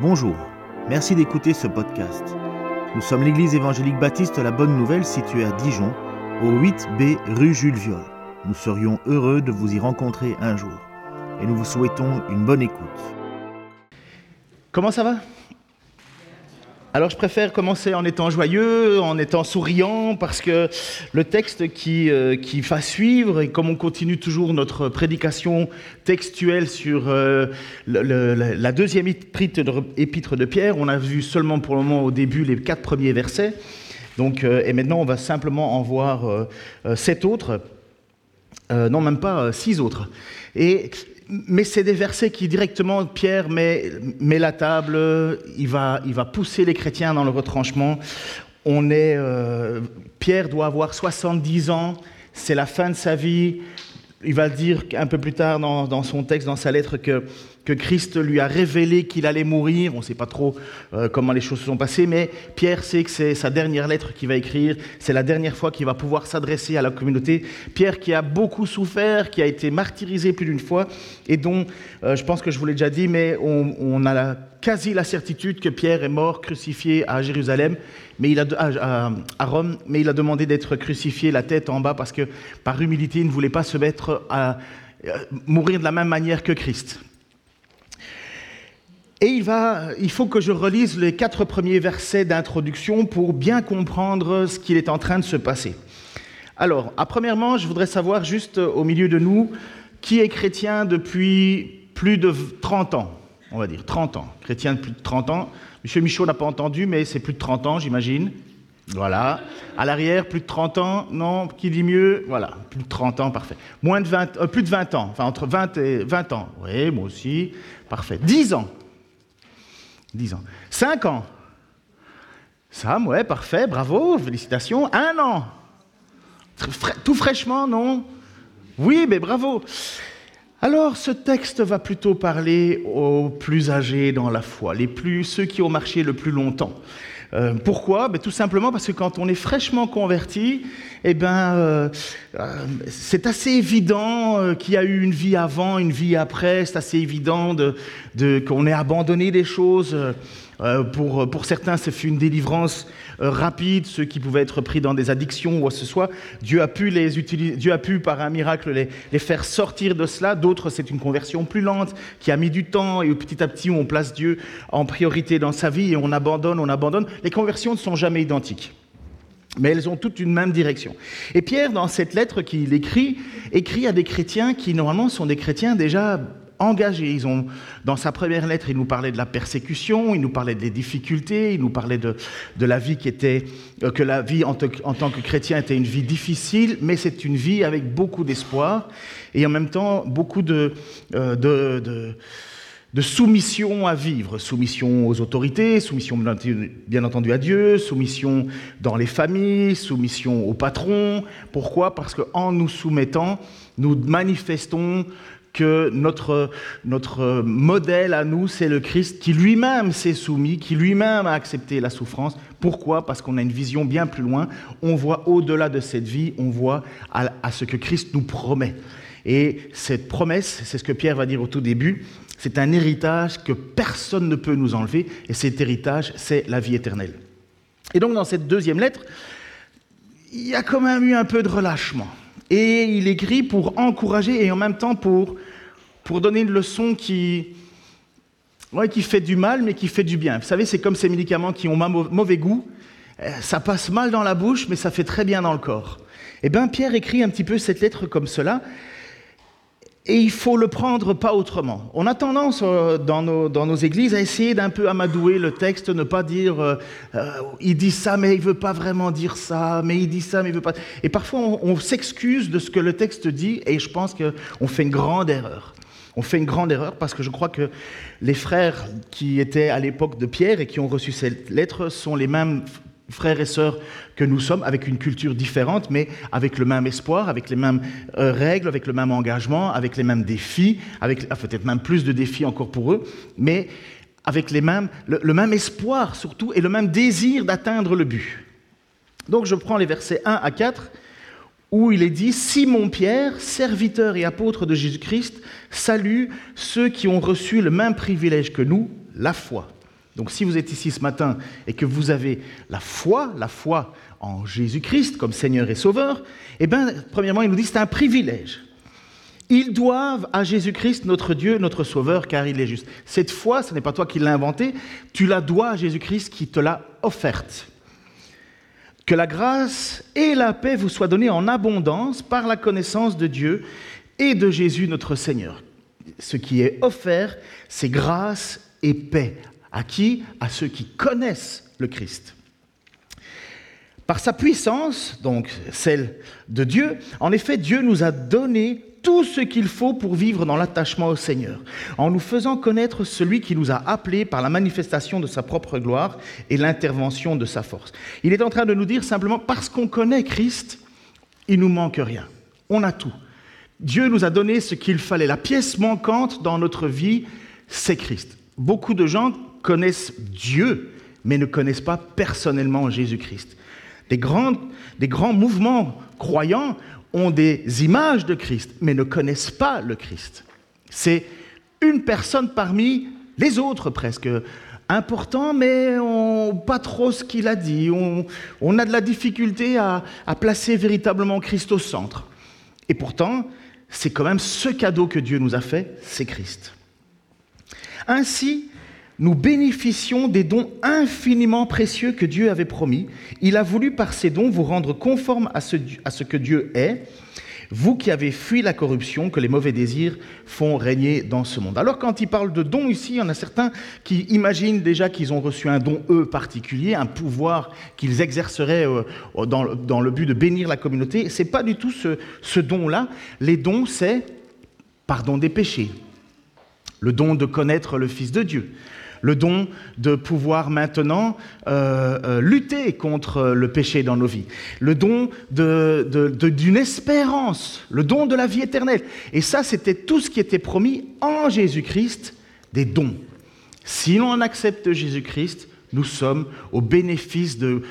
Bonjour, merci d'écouter ce podcast. Nous sommes l'église évangélique baptiste La Bonne Nouvelle située à Dijon, au 8B rue Jules Viol. Nous serions heureux de vous y rencontrer un jour et nous vous souhaitons une bonne écoute. Comment ça va? Alors je préfère commencer en étant joyeux, en étant souriant, parce que le texte qui, euh, qui va suivre, et comme on continue toujours notre prédication textuelle sur euh, la deuxième épître de Pierre, on a vu seulement pour le moment au début les quatre premiers versets, donc, euh, et maintenant on va simplement en voir sept autres, non même pas six autres. Et mais c'est des versets qui directement, Pierre met, la table, il va, il va pousser les chrétiens dans le retranchement. On est, euh, Pierre doit avoir 70 ans, c'est la fin de sa vie. Il va dire un peu plus tard dans son texte, dans sa lettre, que que Christ lui a révélé qu'il allait mourir. On ne sait pas trop euh, comment les choses se sont passées, mais Pierre sait que c'est sa dernière lettre qu'il va écrire, c'est la dernière fois qu'il va pouvoir s'adresser à la communauté. Pierre qui a beaucoup souffert, qui a été martyrisé plus d'une fois, et dont, euh, je pense que je vous l'ai déjà dit, mais on, a quasi la certitude que Pierre est mort, crucifié à Jérusalem, à, à, Rome, mais il a demandé d'être crucifié la tête en bas parce que par humilité, il ne voulait pas se mettre à mourir de la même manière que Christ. Et il, il faut que je relise les quatre premiers versets d'introduction pour bien comprendre ce qu'il est en train de se passer. Alors, à premièrement, je voudrais savoir juste au milieu de nous, qui est chrétien depuis plus de 30 ans, on va dire, 30 ans. Chrétien de plus de 30 ans. Monsieur Michaud n'a pas entendu, mais c'est plus de 30 ans, j'imagine. Voilà. À l'arrière, plus de 30 ans. Non, qui dit mieux? Voilà, plus de 30 ans, parfait. Moins de 20, euh, plus de 20 ans. Enfin, entre 20 et 20 ans. Oui, moi aussi. Parfait. 10 ans. 10 ans. 5 ans. Sam, ouais, parfait, bravo, félicitations. Un an. Tout fraîchement, non? Oui, mais bravo. Alors, ce texte va plutôt parler aux plus âgés dans la foi, les plus, ceux qui ont marché le plus longtemps. Euh, pourquoi? Ben, Tout simplement parce que quand on est fraîchement converti, eh ben, euh, euh, c'est assez évident qu'il y a eu une vie avant, une vie après. C'est assez évident de, qu'on ait abandonné des choses. pour, pour certains, ce fut une délivrance rapide, ceux qui pouvaient être pris dans des addictions ou quoi que ce soit. Dieu a pu, les utiliser, Dieu a pu par un miracle, les, les faire sortir de cela. D'autres, c'est une conversion plus lente, qui a mis du temps, et petit à petit, on place Dieu en priorité dans sa vie et on abandonne, on abandonne. Les conversions ne sont jamais identiques mais elles ont toutes une même direction. Et Pierre, dans cette lettre qu'il écrit, écrit à des chrétiens qui normalement sont des chrétiens déjà engagés. Ils ont, dans sa première lettre, il nous parlait de la persécution, il nous parlait des difficultés, il nous parlait de, de la vie qui était, euh, que la vie en, en, tant que chrétien était une vie difficile, mais c'est une vie avec beaucoup d'espoir et en même temps beaucoup de, euh, de, de de soumission à vivre, soumission aux autorités, soumission bien entendu à Dieu, soumission dans les familles, soumission aux patrons. Pourquoi? Parce qu'en nous soumettant, nous manifestons que notre, notre modèle à nous, c'est le Christ qui lui-même s'est soumis, qui lui-même a accepté la souffrance. Pourquoi? Parce qu'on a une vision bien plus loin. On voit au-delà de cette vie, on voit à, à ce que Christ nous promet. Et cette promesse, c'est ce que Pierre va dire au tout début, c'est un héritage que personne ne peut nous enlever, et cet héritage, c'est la vie éternelle. Et donc dans cette deuxième lettre, il y a quand même eu un peu de relâchement. Et il écrit pour encourager et en même temps pour, pour donner une leçon qui, ouais, qui fait du mal, mais qui fait du bien. Vous savez, c'est comme ces médicaments qui ont mauvais goût. Euh, ça passe mal dans la bouche, mais ça fait très bien dans le corps. Eh bien, Pierre écrit un petit peu cette lettre comme cela. Et il faut le prendre pas autrement. On a tendance euh, dans nos, dans nos églises à essayer d'un peu amadouer le texte, ne pas dire euh, il dit ça mais il veut pas vraiment dire ça, mais il dit ça mais il veut pas. Et parfois on, on s'excuse de ce que le texte dit et je pense qu'on fait une grande erreur. On fait une grande erreur parce que je crois que les frères qui étaient à l'époque de Pierre et qui ont reçu cette lettre sont les mêmes frères et sœurs que nous sommes, avec une culture différente, mais avec le même espoir, avec les mêmes euh, règles, avec le même engagement, avec les mêmes défis, avec ah, peut-être même plus de défis encore pour eux, mais avec les mêmes, le, le même espoir surtout et le même désir d'atteindre le but. Donc je prends les versets 1 à 4 où il est dit Simon Pierre, serviteur et apôtre de Jésus-Christ, salue ceux qui ont reçu le même privilège que nous, la foi. Donc si vous êtes ici ce matin et que vous avez la foi, la foi en Jésus-Christ comme Seigneur et Sauveur, eh bien, premièrement, il nous dit c'est un privilège. Ils doivent à Jésus-Christ, notre Dieu, notre Sauveur, car il est juste. Cette foi, ce n'est pas toi qui l'as inventée, tu la dois à Jésus-Christ qui te l'a offerte. Que la grâce et la paix vous soient données en abondance par la connaissance de Dieu et de Jésus notre Seigneur. Ce qui est offert, c'est grâce et paix. À qui? À ceux qui connaissent le Christ. Par sa puissance, donc celle de Dieu, en effet, Dieu nous a donné tout ce qu'il faut pour vivre dans l'attachement au Seigneur, en nous faisant connaître celui qui nous a appelés par la manifestation de sa propre gloire et l'intervention de sa force. Il est en train de nous dire simplement, parce qu'on connaît Christ, il nous manque rien. On a tout. Dieu nous a donné ce qu'il fallait. La pièce manquante dans notre vie, c'est Christ. Beaucoup de gens connaissent Dieu, mais ne connaissent pas personnellement Jésus-Christ. Des des grands mouvements croyants ont des images de Christ, mais ne connaissent pas le Christ. C'est une personne parmi les autres presque. Important, mais on, pas trop ce qu'il a dit. On, a de la difficulté à, à placer véritablement Christ au centre. Et pourtant, c'est quand même ce cadeau que Dieu nous a fait, c'est Christ. Ainsi, nous bénéficions des dons infiniment précieux que Dieu avait promis. Il a voulu par ces dons vous rendre conformes à ce, à ce que Dieu est, vous qui avez fui la corruption que les mauvais désirs font régner dans ce monde. Alors quand il parle de dons ici, il y en a certains qui imaginent déjà qu'ils ont reçu un don, eux, particulier, un pouvoir qu'ils exerceraient euh, dans, dans, le but de bénir la communauté. Ce n'est pas du tout ce, ce don-là. Les dons, c'est pardon des péchés, le don de connaître le Fils de Dieu, le don de pouvoir maintenant euh, euh, lutter contre le péché dans nos vies, le don d'une espérance, le don de la vie éternelle. Et ça, c'était tout ce qui était promis en Jésus-Christ, des dons. Si l'on accepte Jésus-Christ, nous sommes au bénéfice de,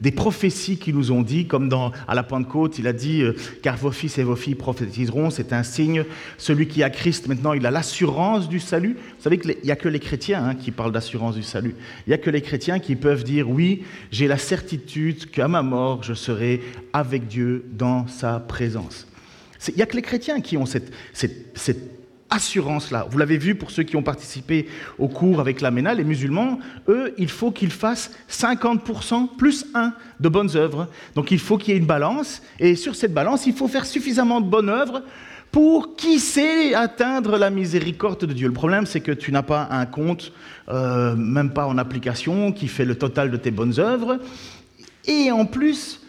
des prophéties qui nous ont dit, comme à la Pentecôte, il a dit, euh, car vos fils et vos filles prophétiseront, c'est un signe. Celui qui a Christ, maintenant, il a l'assurance du salut. Vous savez qu'il n'y a que les chrétiens hein, qui parlent d'assurance du salut. Il n'y a que les chrétiens qui peuvent dire, oui, j'ai la certitude qu'à ma mort, je serai avec Dieu dans sa présence. Il n'y a que les chrétiens qui ont cette assurance-là. Vous l'avez vu pour ceux qui ont participé au cours avec la MENA, les musulmans, eux, il faut qu'ils fassent 50% plus 1 de bonnes œuvres. Donc il faut qu'il y ait une balance, et sur cette balance, il faut faire suffisamment de bonnes œuvres pour, qui sait, atteindre la miséricorde de Dieu. Le problème, c'est que tu n'as pas un compte, euh, même pas en application, qui fait le total de tes bonnes œuvres. Et en plus,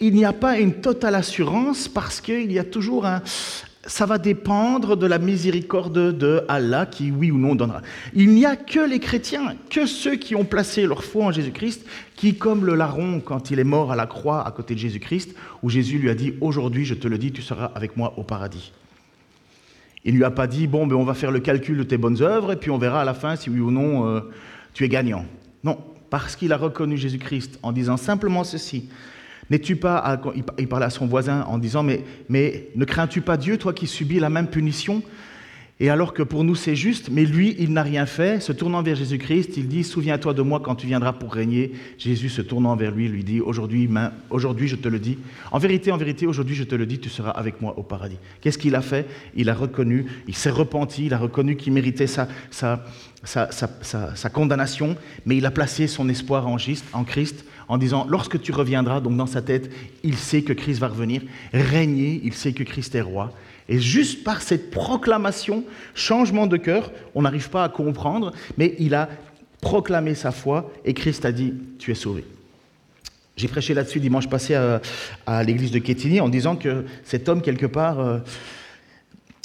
il n'y a pas une totale assurance parce qu'il y a toujours un, ça va dépendre de la miséricorde de Allah qui, oui ou non, donnera. Il n'y a que les chrétiens, que ceux qui ont placé leur foi en Jésus-Christ, qui, comme le larron quand il est mort à la croix à côté de Jésus-Christ, où Jésus lui a dit, aujourd'hui je te le dis, tu seras avec moi au paradis. Il ne lui a pas dit, bon, ben, on va faire le calcul de tes bonnes œuvres, et puis on verra à la fin si oui ou non euh, tu es gagnant. Non, parce qu'il a reconnu Jésus-Christ en disant simplement ceci, N'es-tu pas, il parlait à son voisin en disant, mais, ne crains-tu pas Dieu, toi qui subis la même punition? Et alors que pour nous c'est juste, mais lui, il n'a rien fait, se tournant vers Jésus-Christ, il dit, souviens-toi de moi quand tu viendras pour régner. Jésus se tournant vers lui, lui dit, aujourd'hui, je te le dis, en vérité, en vérité, aujourd'hui je te le dis, tu seras avec moi au paradis. Qu'est-ce qu'il a fait? Il a reconnu, il s'est repenti, il a reconnu qu'il méritait sa, sa, condamnation, mais il a placé son espoir en Christ, en disant, lorsque tu reviendras, donc dans sa tête, il sait que Christ va revenir, régner, il sait que Christ est roi. Et juste par cette proclamation, changement de cœur, on n'arrive pas à comprendre, mais il a proclamé sa foi et Christ a dit, tu es sauvé. J'ai prêché là-dessus dimanche passé à, l'église de Quétigny en disant que cet homme, quelque part, euh,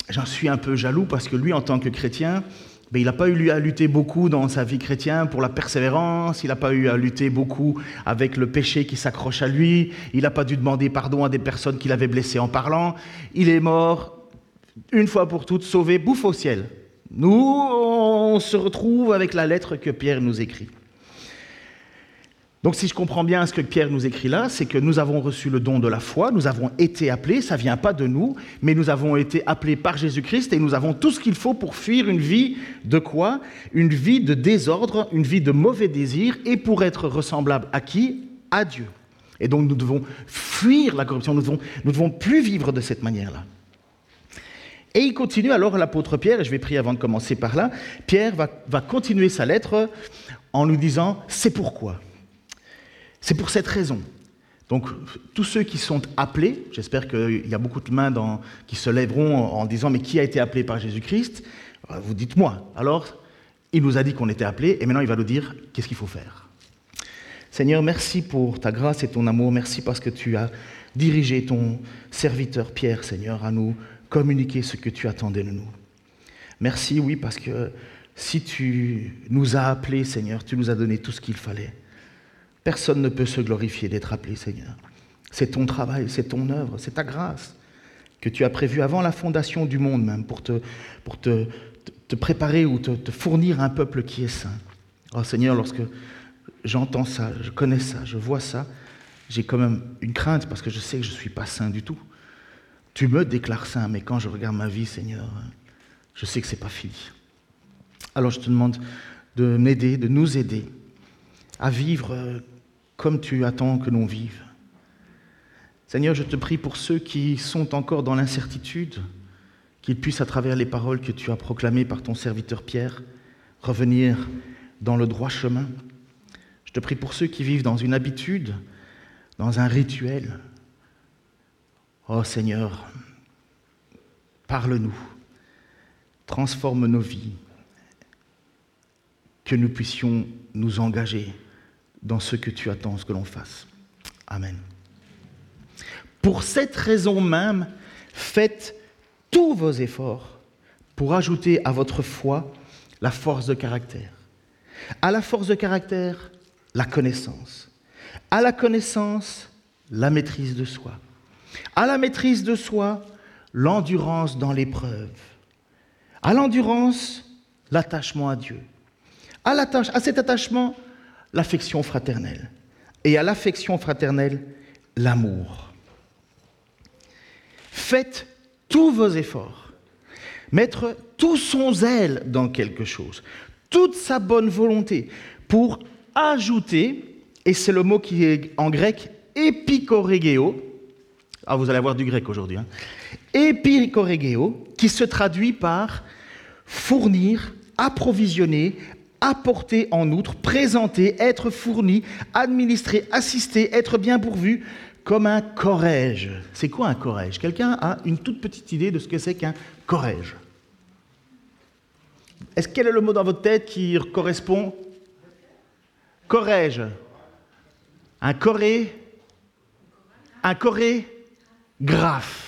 j'en suis un peu jaloux parce que lui, en tant que chrétien, ben, il n'a pas eu à lutter beaucoup dans sa vie chrétienne pour la persévérance, il n'a pas eu à lutter beaucoup avec le péché qui s'accroche à lui, il n'a pas dû demander pardon à des personnes qu'il avait blessées en parlant, il est mort une fois pour toutes, sauvé, bouffe au ciel. Nous, on se retrouve avec la lettre que Pierre nous écrit. Donc si je comprends bien ce que Pierre nous écrit là, c'est que nous avons reçu le don de la foi, nous avons été appelés, ça ne vient pas de nous, mais nous avons été appelés par Jésus-Christ et nous avons tout ce qu'il faut pour fuir une vie de quoi? Une vie de désordre, une vie de mauvais désirs et pour être ressemblable à qui? À Dieu. Et donc nous devons fuir la corruption, nous devons, nous devons plus vivre de cette manière-là. Et il continue alors l'apôtre Pierre, et je vais prier avant de commencer par là, Pierre va continuer sa lettre en nous disant, c'est pourquoi? C'est pour cette raison. Donc, tous ceux qui sont appelés, j'espère qu'il y a beaucoup de mains qui se lèveront en, disant Mais qui a été appelé par Jésus-Christ? Euh, Vous dites moi. Alors, il nous a dit qu'on était appelés, et maintenant il va nous dire qu'est-ce qu'il faut faire? Seigneur, merci pour ta grâce et ton amour. Merci parce que tu as dirigé ton serviteur Pierre, Seigneur, à nous communiquer ce que tu attendais de nous. Merci, oui, parce que si tu nous as appelés, Seigneur, tu nous as donné tout ce qu'il fallait. Personne ne peut se glorifier d'être appelé Seigneur. C'est ton travail, c'est ton œuvre, c'est ta grâce que tu as prévue avant la fondation du monde même pour te, préparer ou te, te, fournir un peuple qui est saint. Oh Seigneur, lorsque j'entends ça, je connais ça, je vois ça, j'ai quand même une crainte parce que je sais que je ne suis pas saint du tout. Tu me déclares saint, mais quand je regarde ma vie, Seigneur, je sais que ce n'est pas fini. Alors je te demande de m'aider, de nous aider à vivre comme tu attends que l'on vive. Seigneur, je te prie pour ceux qui sont encore dans l'incertitude, qu'ils puissent, à travers les paroles que tu as proclamées par ton serviteur Pierre, revenir dans le droit chemin. Je te prie pour ceux qui vivent dans une habitude, dans un rituel. Oh Seigneur, parle-nous, transforme nos vies, que nous puissions nous engager dans ce que tu attends que l'on fasse. Amen. Pour cette raison même, faites tous vos efforts pour ajouter à votre foi la force de caractère. À la force de caractère, la connaissance. À la connaissance, la maîtrise de soi. À la maîtrise de soi, l'endurance dans l'épreuve. À l'endurance, l'attachement à Dieu. À cet attachement, l'affection fraternelle. Et à l'affection fraternelle, l'amour. Faites tous vos efforts. Mettre tout son zèle dans quelque chose, toute sa bonne volonté pour ajouter, et c'est le mot qui est en grec épicorégéo, ah vous allez avoir du grec aujourd'hui, hein, qui se traduit par fournir, approvisionner, apporter en outre, présenter, être fourni, administrer, assister, être bien pourvu, comme un corège. C'est quoi un corège Quelqu'un a une toute petite idée de ce que c'est qu'un corège Est-ce quel est le mot dans votre tête qui correspond? Corège. Un coré Un graphe.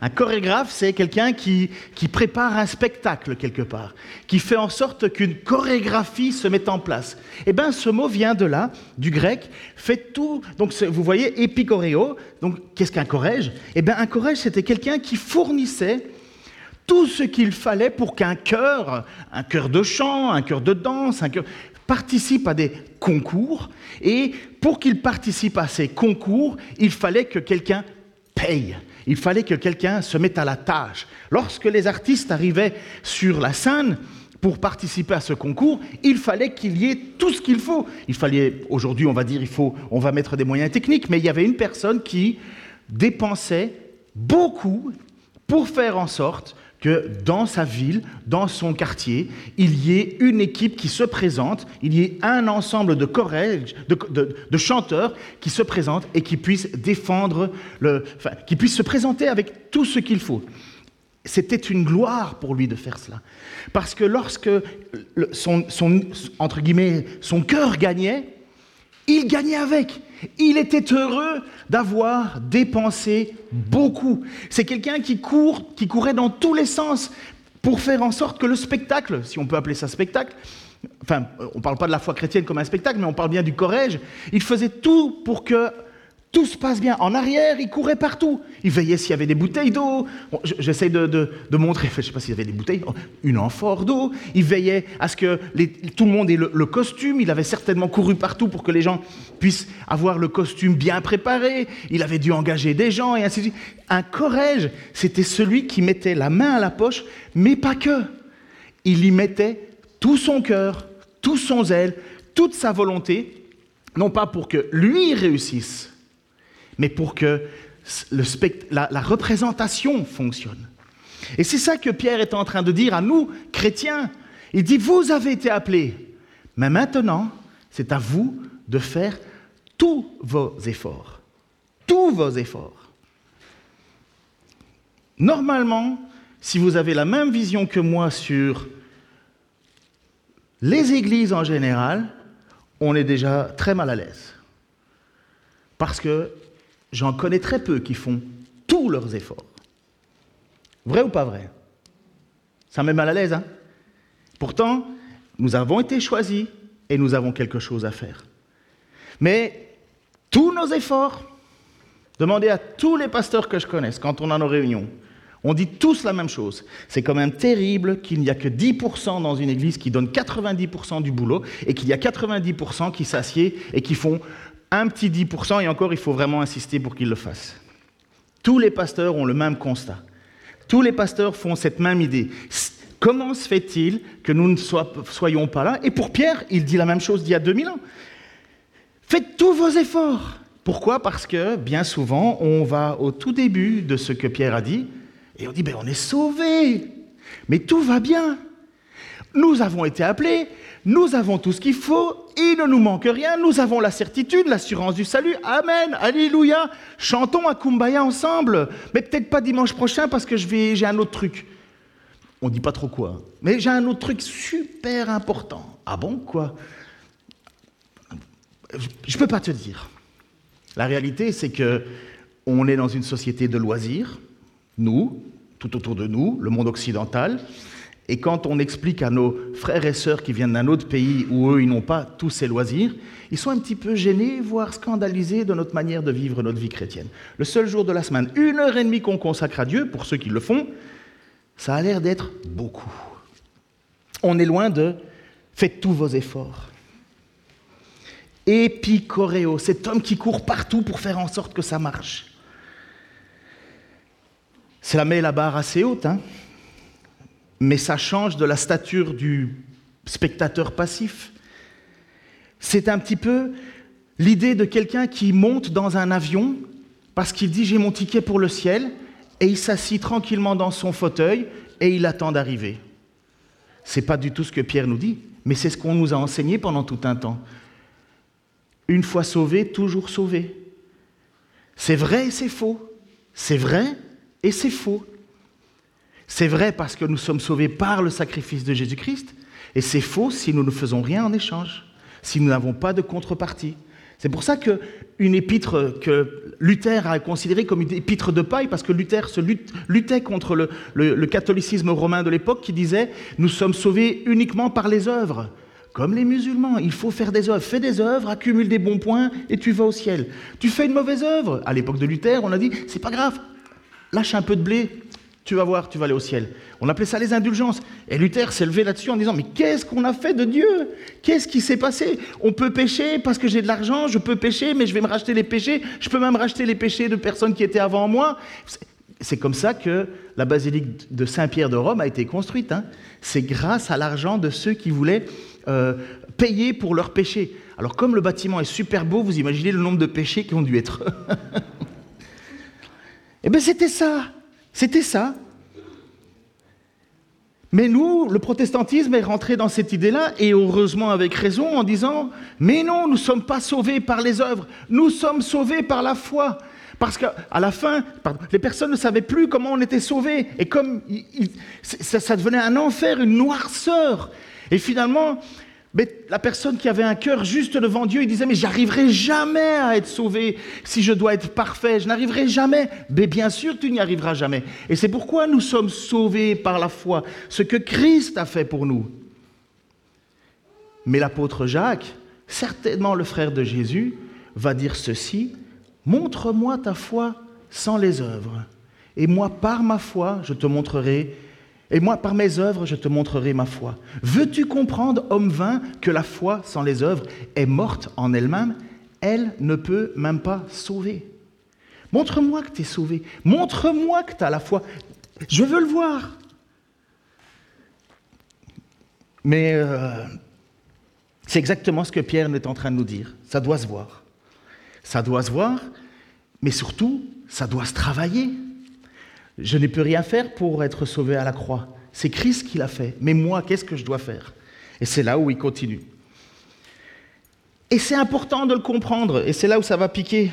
Un chorégraphe, c'est quelqu'un qui, prépare un spectacle quelque part, qui fait en sorte qu'une chorégraphie se mette en place. Eh bien, ce mot vient de là, du grec, fait tout. Donc, vous voyez, épicoréo. Donc, qu'est-ce qu'un chorège? Eh bien, un chorège, c'était quelqu'un qui fournissait tout ce qu'il fallait pour qu'un chœur, un chœur de chant, un chœur de danse, un chœur, participe à des concours. Et pour qu'il participe à ces concours, il fallait que quelqu'un paye. Il fallait que quelqu'un se mette à la tâche. Lorsque les artistes arrivaient sur la scène pour participer à ce concours, il fallait qu'il y ait tout ce qu'il faut. Il fallait, aujourd'hui, on va dire, il faut, on va mettre des moyens techniques, mais il y avait une personne qui dépensait beaucoup pour faire en sorte que dans sa ville, dans son quartier, il y ait une équipe qui se présente, il y ait un ensemble de chorèges, de, chanteurs qui se présentent et qui puissent défendre, le, qui se présenter avec tout ce qu'il faut. C'était une gloire pour lui de faire cela. Parce que lorsque son cœur gagnait, il gagnait avec. Il était heureux d'avoir dépensé beaucoup. C'est quelqu'un qui court, qui courait dans tous les sens pour faire en sorte que le spectacle, si on peut appeler ça spectacle, enfin, on ne parle pas de la foi chrétienne comme un spectacle, mais on parle bien du corège, il faisait tout pour que Tout se passe bien. En arrière, il courait partout. Il veillait s'il y avait des bouteilles d'eau. J'essaie de, montrer, je ne sais pas s'il y avait des bouteilles, une amphore d'eau. Il veillait à ce que tout le monde ait le, costume. Il avait certainement couru partout pour que les gens puissent avoir le costume bien préparé. Il avait dû engager des gens et ainsi de suite. Un corège, c'était celui qui mettait la main à la poche, mais pas que. Il y mettait tout son cœur, tout son zèle, toute sa volonté, non pas pour que lui réussisse, mais pour que la, représentation fonctionne. Et c'est ça que Pierre est en train de dire à nous, chrétiens. Il dit, vous avez été appelés, mais maintenant, c'est à vous de faire tous vos efforts. Tous vos efforts. Normalement, si vous avez la même vision que moi sur les églises en général, on est déjà très mal à l'aise. Parce que j'en connais très peu qui font tous leurs efforts. Vrai ou pas vrai? Ça met mal à l'aise, hein? Pourtant, nous avons été choisis et nous avons quelque chose à faire. Mais tous nos efforts, demandez à tous les pasteurs que je connaisse quand on a nos réunions, on dit tous la même chose. C'est quand même terrible qu'il n'y a que 10% dans une église qui donne 90% du boulot et qu'il y a 90% qui s'assiedent et qui font un petit 10% et encore il faut vraiment insister pour qu'ils le fassent. Tous les pasteurs ont le même constat. Tous les pasteurs font cette même idée. Comment se fait-il que nous ne soyons pas là? Et pour Pierre, il dit la même chose d'il y a 2000 ans. Faites tous vos efforts. Pourquoi? Parce que bien souvent, on va au tout début de ce que Pierre a dit et on dit, ben on est sauvés. Mais tout va bien. Nous avons été appelés, nous avons tout ce qu'il faut, il ne nous manque rien, nous avons la certitude, l'assurance du salut. Amen, Alléluia. Chantons à Kumbaya ensemble, mais peut-être pas dimanche prochain parce que j'ai un autre truc. On dit pas trop quoi, mais j'ai un autre truc super important. Ah bon, quoi? Je peux pas te dire. La réalité, c'est que on est dans une société de loisirs, nous, tout autour de nous, le monde occidental, et quand on explique à nos frères et sœurs qui viennent d'un autre pays où eux, ils n'ont pas tous ces loisirs, ils sont un petit peu gênés, voire scandalisés de notre manière de vivre notre vie chrétienne. Le seul jour de la semaine, une heure et demie qu'on consacre à Dieu, pour ceux qui le font, ça a l'air d'être beaucoup. On est loin de faites tous vos efforts. Épicoréo, cet homme qui court partout pour faire en sorte que ça marche. Ça met la barre assez haute, hein mais ça change de la stature du spectateur passif. C'est un petit peu l'idée de quelqu'un qui monte dans un avion parce qu'il dit j'ai mon ticket pour le ciel et il s'assit tranquillement dans son fauteuil et il attend d'arriver. C'est pas du tout ce que Pierre nous dit, mais c'est ce qu'on nous a enseigné pendant tout un temps. Une fois sauvé, toujours sauvé. C'est vrai et c'est faux. C'est vrai et c'est faux. C'est vrai parce que nous sommes sauvés par le sacrifice de Jésus-Christ, et c'est faux si nous ne faisons rien en échange, si nous n'avons pas de contrepartie. C'est pour ça qu'une épître que Luther a considérée comme une épître de paille, parce que Luther se luttait contre le, le catholicisme romain de l'époque qui disait Nous sommes sauvés uniquement par les œuvres. Comme les musulmans, il faut faire des œuvres. Fais des œuvres, accumule des bons points et tu vas au ciel. Tu fais une mauvaise œuvre. À l'époque de Luther, on a dit C'est pas grave, lâche un peu de blé, tu vas voir, tu vas aller au ciel. On appelait ça les indulgences. Et Luther s'est levé là-dessus en disant, mais qu'est-ce qu'on a fait de Dieu? Qu'est-ce qui s'est passé? On peut pécher parce que j'ai de l'argent, je peux pécher, mais je vais me racheter les péchés, je peux même racheter les péchés de personnes qui étaient avant moi. C'est comme ça que la basilique de Saint-Pierre de Rome a été construite. Hein. C'est grâce à l'argent de ceux qui voulaient euh, payer pour leurs péchés. Alors comme le bâtiment est super beau, vous imaginez le nombre de péchés qui ont dû être. eh bien c'était ça. C'était ça. Mais nous, le protestantisme est rentré dans cette idée-là, et heureusement avec raison, en disant, mais non, nous ne sommes pas sauvés par les œuvres, nous sommes sauvés par la foi. Parce qu'à la fin, les personnes ne savaient plus comment on était sauvés, et comme ça, ça devenait un enfer, une noirceur. Et finalement, mais la personne qui avait un cœur juste devant Dieu, il disait, mais j'arriverai jamais à être sauvé si je dois être parfait, je n'arriverai jamais. Mais bien sûr, tu n'y arriveras jamais. Et c'est pourquoi nous sommes sauvés par la foi, ce que Christ a fait pour nous. Mais l'apôtre Jacques, certainement le frère de Jésus, va dire ceci montre-moi ta foi sans les œuvres, et moi par ma foi, je te montrerai, et moi par mes œuvres, je te montrerai ma foi. Veux-tu comprendre, homme vain, que la foi sans les œuvres est morte en elle-même? Elle ne peut même pas sauver. Montre-moi que tu es sauvé. Montre-moi que tu as la foi. Je veux le voir. Mais euh, c'est exactement ce que Pierre est en train de nous dire. Ça doit se voir. Ça doit se voir, mais surtout, ça doit se travailler. Je n'ai pu rien faire pour être sauvé à la croix. C'est Christ qui l'a fait. Mais moi, qu'est-ce que je dois faire? Et c'est là où il continue. Et c'est important de le comprendre, et c'est là où ça va piquer.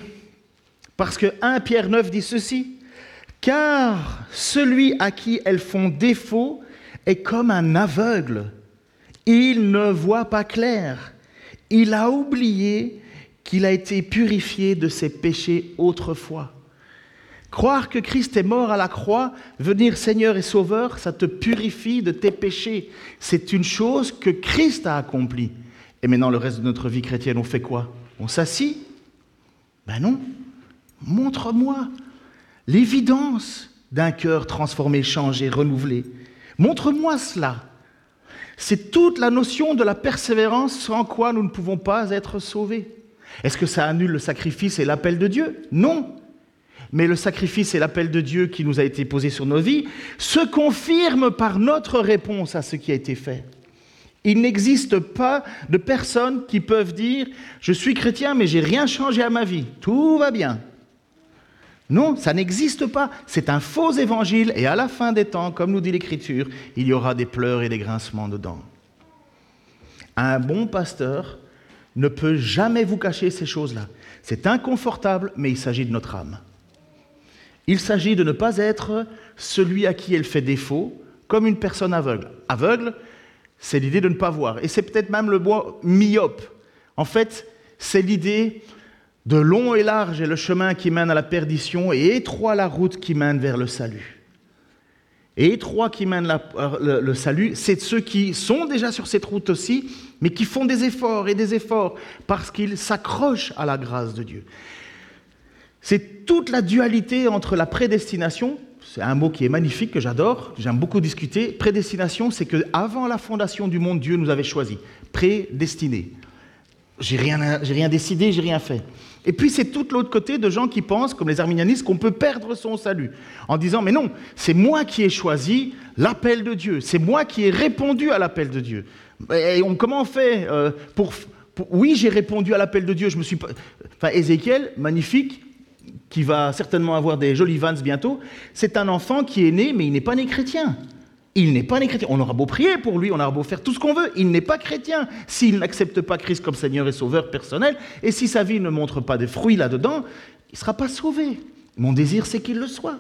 Parce que 1 Pierre 9 dit ceci, car celui à qui elles font défaut est comme un aveugle il ne voit pas clair. Il a oublié qu'il a été purifié de ses péchés autrefois. Croire que Christ est mort à la croix, venir Seigneur et Sauveur, ça te purifie de tes péchés. C'est une chose que Christ a accomplie. Et maintenant, le reste de notre vie chrétienne, on fait quoi? On s'assit? Ben non. Montre-moi l'évidence d'un cœur transformé, changé, renouvelé. Montre-moi cela. C'est toute la notion de la persévérance sans quoi nous ne pouvons pas être sauvés. Est-ce que ça annule le sacrifice et l'appel de Dieu? Non. Mais le sacrifice et l'appel de Dieu qui nous a été posé sur nos vies se confirment par notre réponse à ce qui a été fait. Il n'existe pas de personnes qui peuvent dire Je suis chrétien, mais j'ai rien changé à ma vie. Tout va bien. Non, ça n'existe pas. C'est un faux évangile et à la fin des temps, comme nous dit l'Écriture, il y aura des pleurs et des grincements dedans. Un bon pasteur ne peut jamais vous cacher ces choses-là. C'est inconfortable, mais il s'agit de notre âme. Il s'agit de ne pas être celui à qui elle fait défaut, comme une personne aveugle. Aveugle, c'est l'idée de ne pas voir. Et c'est peut-être même le mot myope. En fait, c'est l'idée de long et large est le chemin qui mène à la perdition et étroit la route qui mène vers le salut. Et étroit qui mène le, le, salut, c'est ceux qui sont déjà sur cette route aussi, mais qui font des efforts et des efforts parce qu'ils s'accrochent à la grâce de Dieu. C'est toute la dualité entre la prédestination, c'est un mot qui est magnifique, que j'adore, j'aime beaucoup discuter. Prédestination, c'est que avant la fondation du monde, Dieu nous avait choisi. Prédestiné. J'ai rien, j'ai rien décidé, j'ai rien fait. Et puis c'est tout l'autre côté de gens qui pensent, comme les arminianistes, qu'on peut perdre son salut, en disant, mais non, c'est moi qui ai choisi l'appel de Dieu, c'est moi qui ai répondu à l'appel de Dieu. Et comment on fait euh, pour, Oui, j'ai répondu à l'appel de Dieu, je me suis... Enfin, Ézéchiel, magnifique, qui va certainement avoir des jolis vans bientôt, c'est un enfant qui est né, mais il n'est pas né chrétien. Il n'est pas né chrétien. On aura beau prier pour lui, on aura beau faire tout ce qu'on veut, il n'est pas chrétien. S'il n'accepte pas Christ comme Seigneur et Sauveur personnel, et si sa vie ne montre pas de fruits là-dedans, il ne sera pas sauvé. Mon désir, c'est qu'il le soit.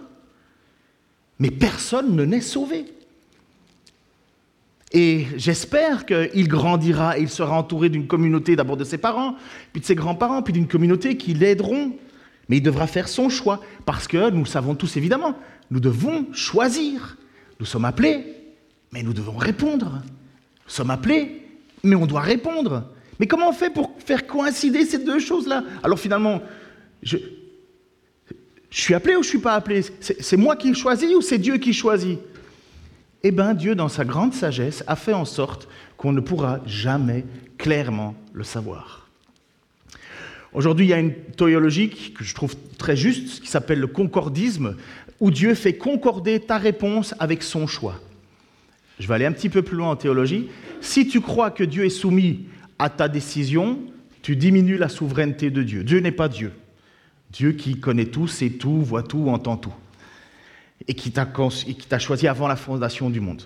Mais personne ne naît sauvé. Et j'espère qu'il grandira et il sera entouré d'une communauté, d'abord de ses parents, puis de ses grands-parents, puis d'une communauté qui l'aideront. Mais il devra faire son choix, parce que nous savons tous évidemment, nous devons choisir. Nous sommes appelés, mais nous devons répondre. Nous sommes appelés, mais on doit répondre. Mais comment on fait pour faire coïncider ces deux choses-là? Alors finalement, je, suis appelé ou je ne suis pas appelé? C'est moi qui choisis ou c'est Dieu qui choisit? Eh bien, Dieu, dans sa grande sagesse, a fait en sorte qu'on ne pourra jamais clairement le savoir. Aujourd'hui, il y a une théologie que je trouve très juste, qui s'appelle le concordisme, où Dieu fait concorder ta réponse avec son choix. Je vais aller un petit peu plus loin en théologie. Si tu crois que Dieu est soumis à ta décision, tu diminues la souveraineté de Dieu. Dieu n'est pas Dieu. Dieu qui connaît tout, sait tout, voit tout, entend tout. Et qui t'a choisi avant la fondation du monde.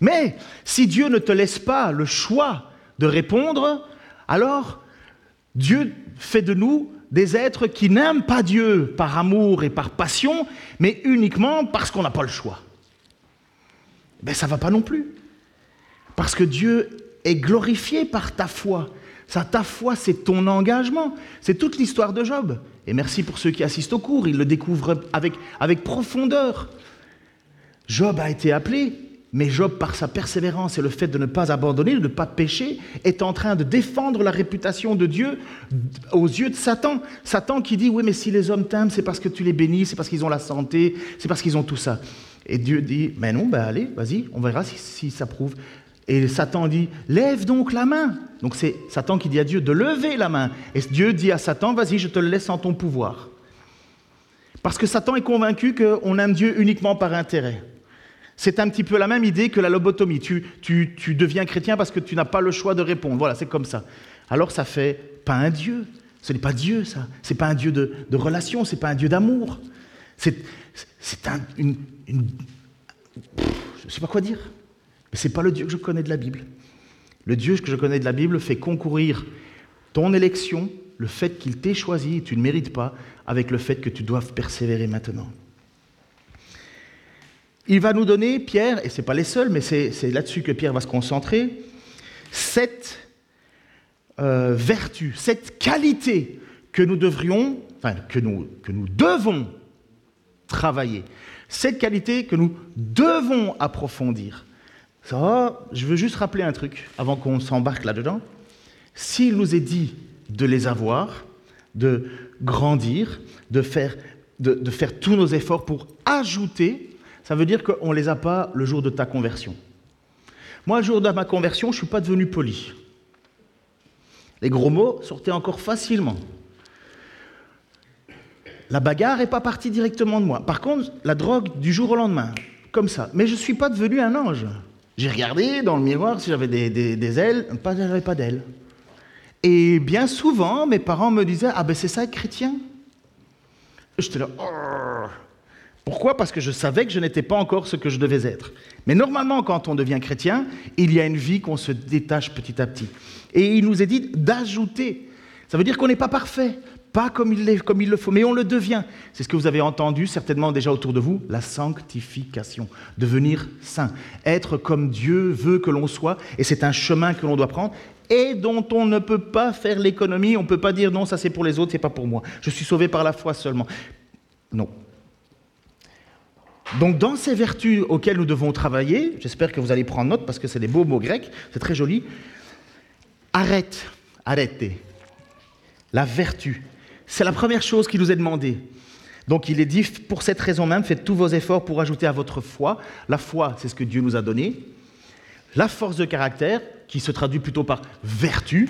Mais si Dieu ne te laisse pas le choix de répondre, alors Dieu fait de nous des êtres qui n'aiment pas Dieu par amour et par passion, mais uniquement parce qu'on n'a pas le choix. Ben ça va pas non plus. Parce que Dieu est glorifié par ta foi. Ça, ta foi, c'est ton engagement. C'est toute l'histoire de Job. Et merci pour ceux qui assistent au cours, ils le découvrent avec, avec profondeur. Job a été appelé, Mais Job, par sa persévérance et le fait de ne pas abandonner, de ne pas pécher, est en train de défendre la réputation de Dieu aux yeux de Satan. Satan qui dit, oui, mais si les hommes t'aiment, c'est parce que tu les bénis, c'est parce qu'ils ont la santé, c'est parce qu'ils ont tout ça. Et Dieu dit, mais non, ben allez, vas-y, on verra si, si ça prouve. Et Satan dit, lève donc la main. Donc c'est Satan qui dit à Dieu de lever la main. Et Dieu dit à Satan, vas-y, je te le laisse en ton pouvoir. Parce que Satan est convaincu qu'on aime Dieu uniquement par intérêt. C'est un petit peu la même idée que la lobotomie. Tu, deviens chrétien parce que tu n'as pas le choix de répondre. Voilà, c'est comme ça. Alors ça fait pas un Dieu. Ce n'est pas Dieu, ça. C'est pas un Dieu de, de relation, c'est pas un Dieu d'amour. C'est un, une, je ne sais pas quoi dire. Mais ce n'est pas le Dieu que je connais de la Bible. Le Dieu que je connais de la Bible fait concourir ton élection, le fait qu'il t'ait choisi tu ne mérites pas, avec le fait que tu doives persévérer maintenant. Il va nous donner, Pierre, et ce n'est pas les seuls, mais c'est là-dessus que Pierre va se concentrer, cette euh, vertu, cette qualité que nous devrions, enfin, que nous, que nous devons travailler, cette qualité que nous devons approfondir. Ça, je veux juste rappeler un truc avant qu'on s'embarque là-dedans. S'il nous est dit de les avoir, de grandir, de faire, de, de faire tous nos efforts pour ajouter ça veut dire qu'on ne les a pas le jour de ta conversion. Moi, le jour de ma conversion, je ne suis pas devenu poli. Les gros mots sortaient encore facilement. La bagarre n'est pas partie directement de moi. Par contre, la drogue du jour au lendemain, comme ça. Mais je ne suis pas devenu un ange. J'ai regardé dans le miroir si j'avais des, ailes, pas, j'avais pas d'ailes. Et bien souvent, mes parents me disaient Ah ben c'est ça être chrétien. J'étais là, oh, pourquoi? Parce que je savais que je n'étais pas encore ce que je devais être. Mais normalement, quand on devient chrétien, il y a une vie qu'on se détache petit à petit. Et il nous est dit d'ajouter. Ça veut dire qu'on n'est pas parfait, pas comme il, comme il le faut, mais on le devient. C'est ce que vous avez entendu certainement déjà autour de vous, la sanctification, devenir saint, être comme Dieu veut que l'on soit, et c'est un chemin que l'on doit prendre et dont on ne peut pas faire l'économie. On ne peut pas dire non, ça c'est pour les autres, c'est pas pour moi. Je suis sauvé par la foi seulement. Non, donc dans ces vertus auxquelles nous devons travailler, j'espère que vous allez prendre note parce que c'est des beaux mots grecs, c'est très joli. Arrête, arrêtez. La vertu, c'est la première chose qui nous est demandée. Donc il est dit, pour cette raison même, faites tous vos efforts pour ajouter à votre foi. La foi, c'est ce que Dieu nous a donné. La force de caractère, qui se traduit plutôt par vertu.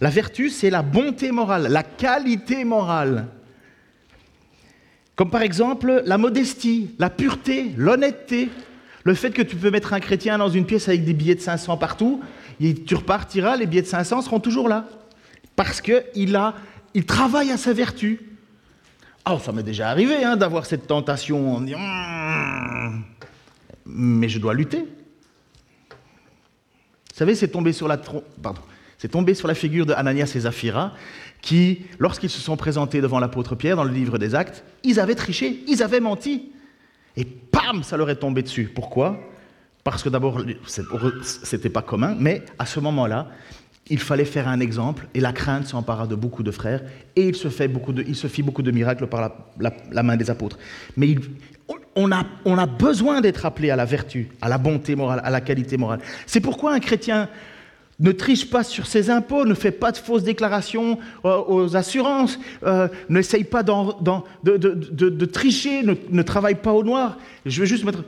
La vertu, c'est la bonté morale, la qualité morale. Comme par exemple la modestie, la pureté, l'honnêteté. Le fait que tu peux mettre un chrétien dans une pièce avec des billets de 500 partout, tu repartiras, les billets de 500 seront toujours là. Parce qu'il il travaille à sa vertu. Oh, ça m'est déjà arrivé hein, d'avoir cette tentation en disant hum, Mais je dois lutter. Vous savez, c'est tombé sur la, tombé sur la figure de Ananias et Zaphira qui, lorsqu'ils se sont présentés devant l'apôtre Pierre dans le livre des Actes, ils avaient triché, ils avaient menti. Et pam, ça leur est tombé dessus. Pourquoi? Parce que d'abord, c'était pas commun, mais à ce moment-là, il fallait faire un exemple, et la crainte s'empara de beaucoup de frères, et il se, fit beaucoup de miracles par la, main des apôtres. Mais on, a, on a besoin d'être appelé à la vertu, à la bonté morale, à la qualité morale. C'est pourquoi un chrétien ne triche pas sur ses impôts, ne fait pas de fausses déclarations euh, aux assurances, euh, n'essaye pas de, tricher, ne, travaille pas au noir. Je veux juste mettre...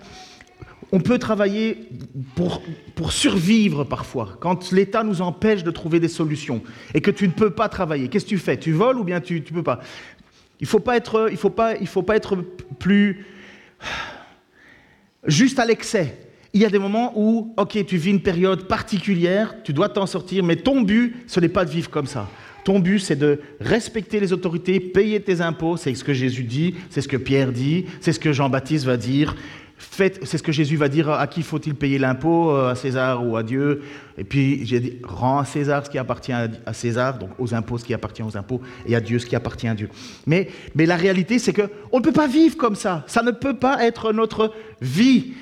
On peut travailler pour, survivre parfois, quand l'État nous empêche de trouver des solutions et que tu ne peux pas travailler. Qu'est-ce que tu fais? Tu voles ou bien tu ne peux pas? Il ne faut, faut pas être plus juste à l'excès. Il y a des moments où, ok, tu vis une période particulière, tu dois t'en sortir, mais ton but, ce n'est pas de vivre comme ça. Ton but, c'est de respecter les autorités, payer tes impôts, c'est ce que Jésus dit, c'est ce que Pierre dit, c'est ce que Jean-Baptiste va dire. C'est ce que Jésus va dire à qui faut-il payer l'impôt, euh, à César ou à Dieu? Et puis j'ai dit, rends à César ce qui appartient à César, donc aux impôts ce qui appartient aux impôts, et à Dieu ce qui appartient à Dieu. Mais, mais la réalité, c'est qu'on ne peut pas vivre comme ça. Ça ne peut pas être notre vie.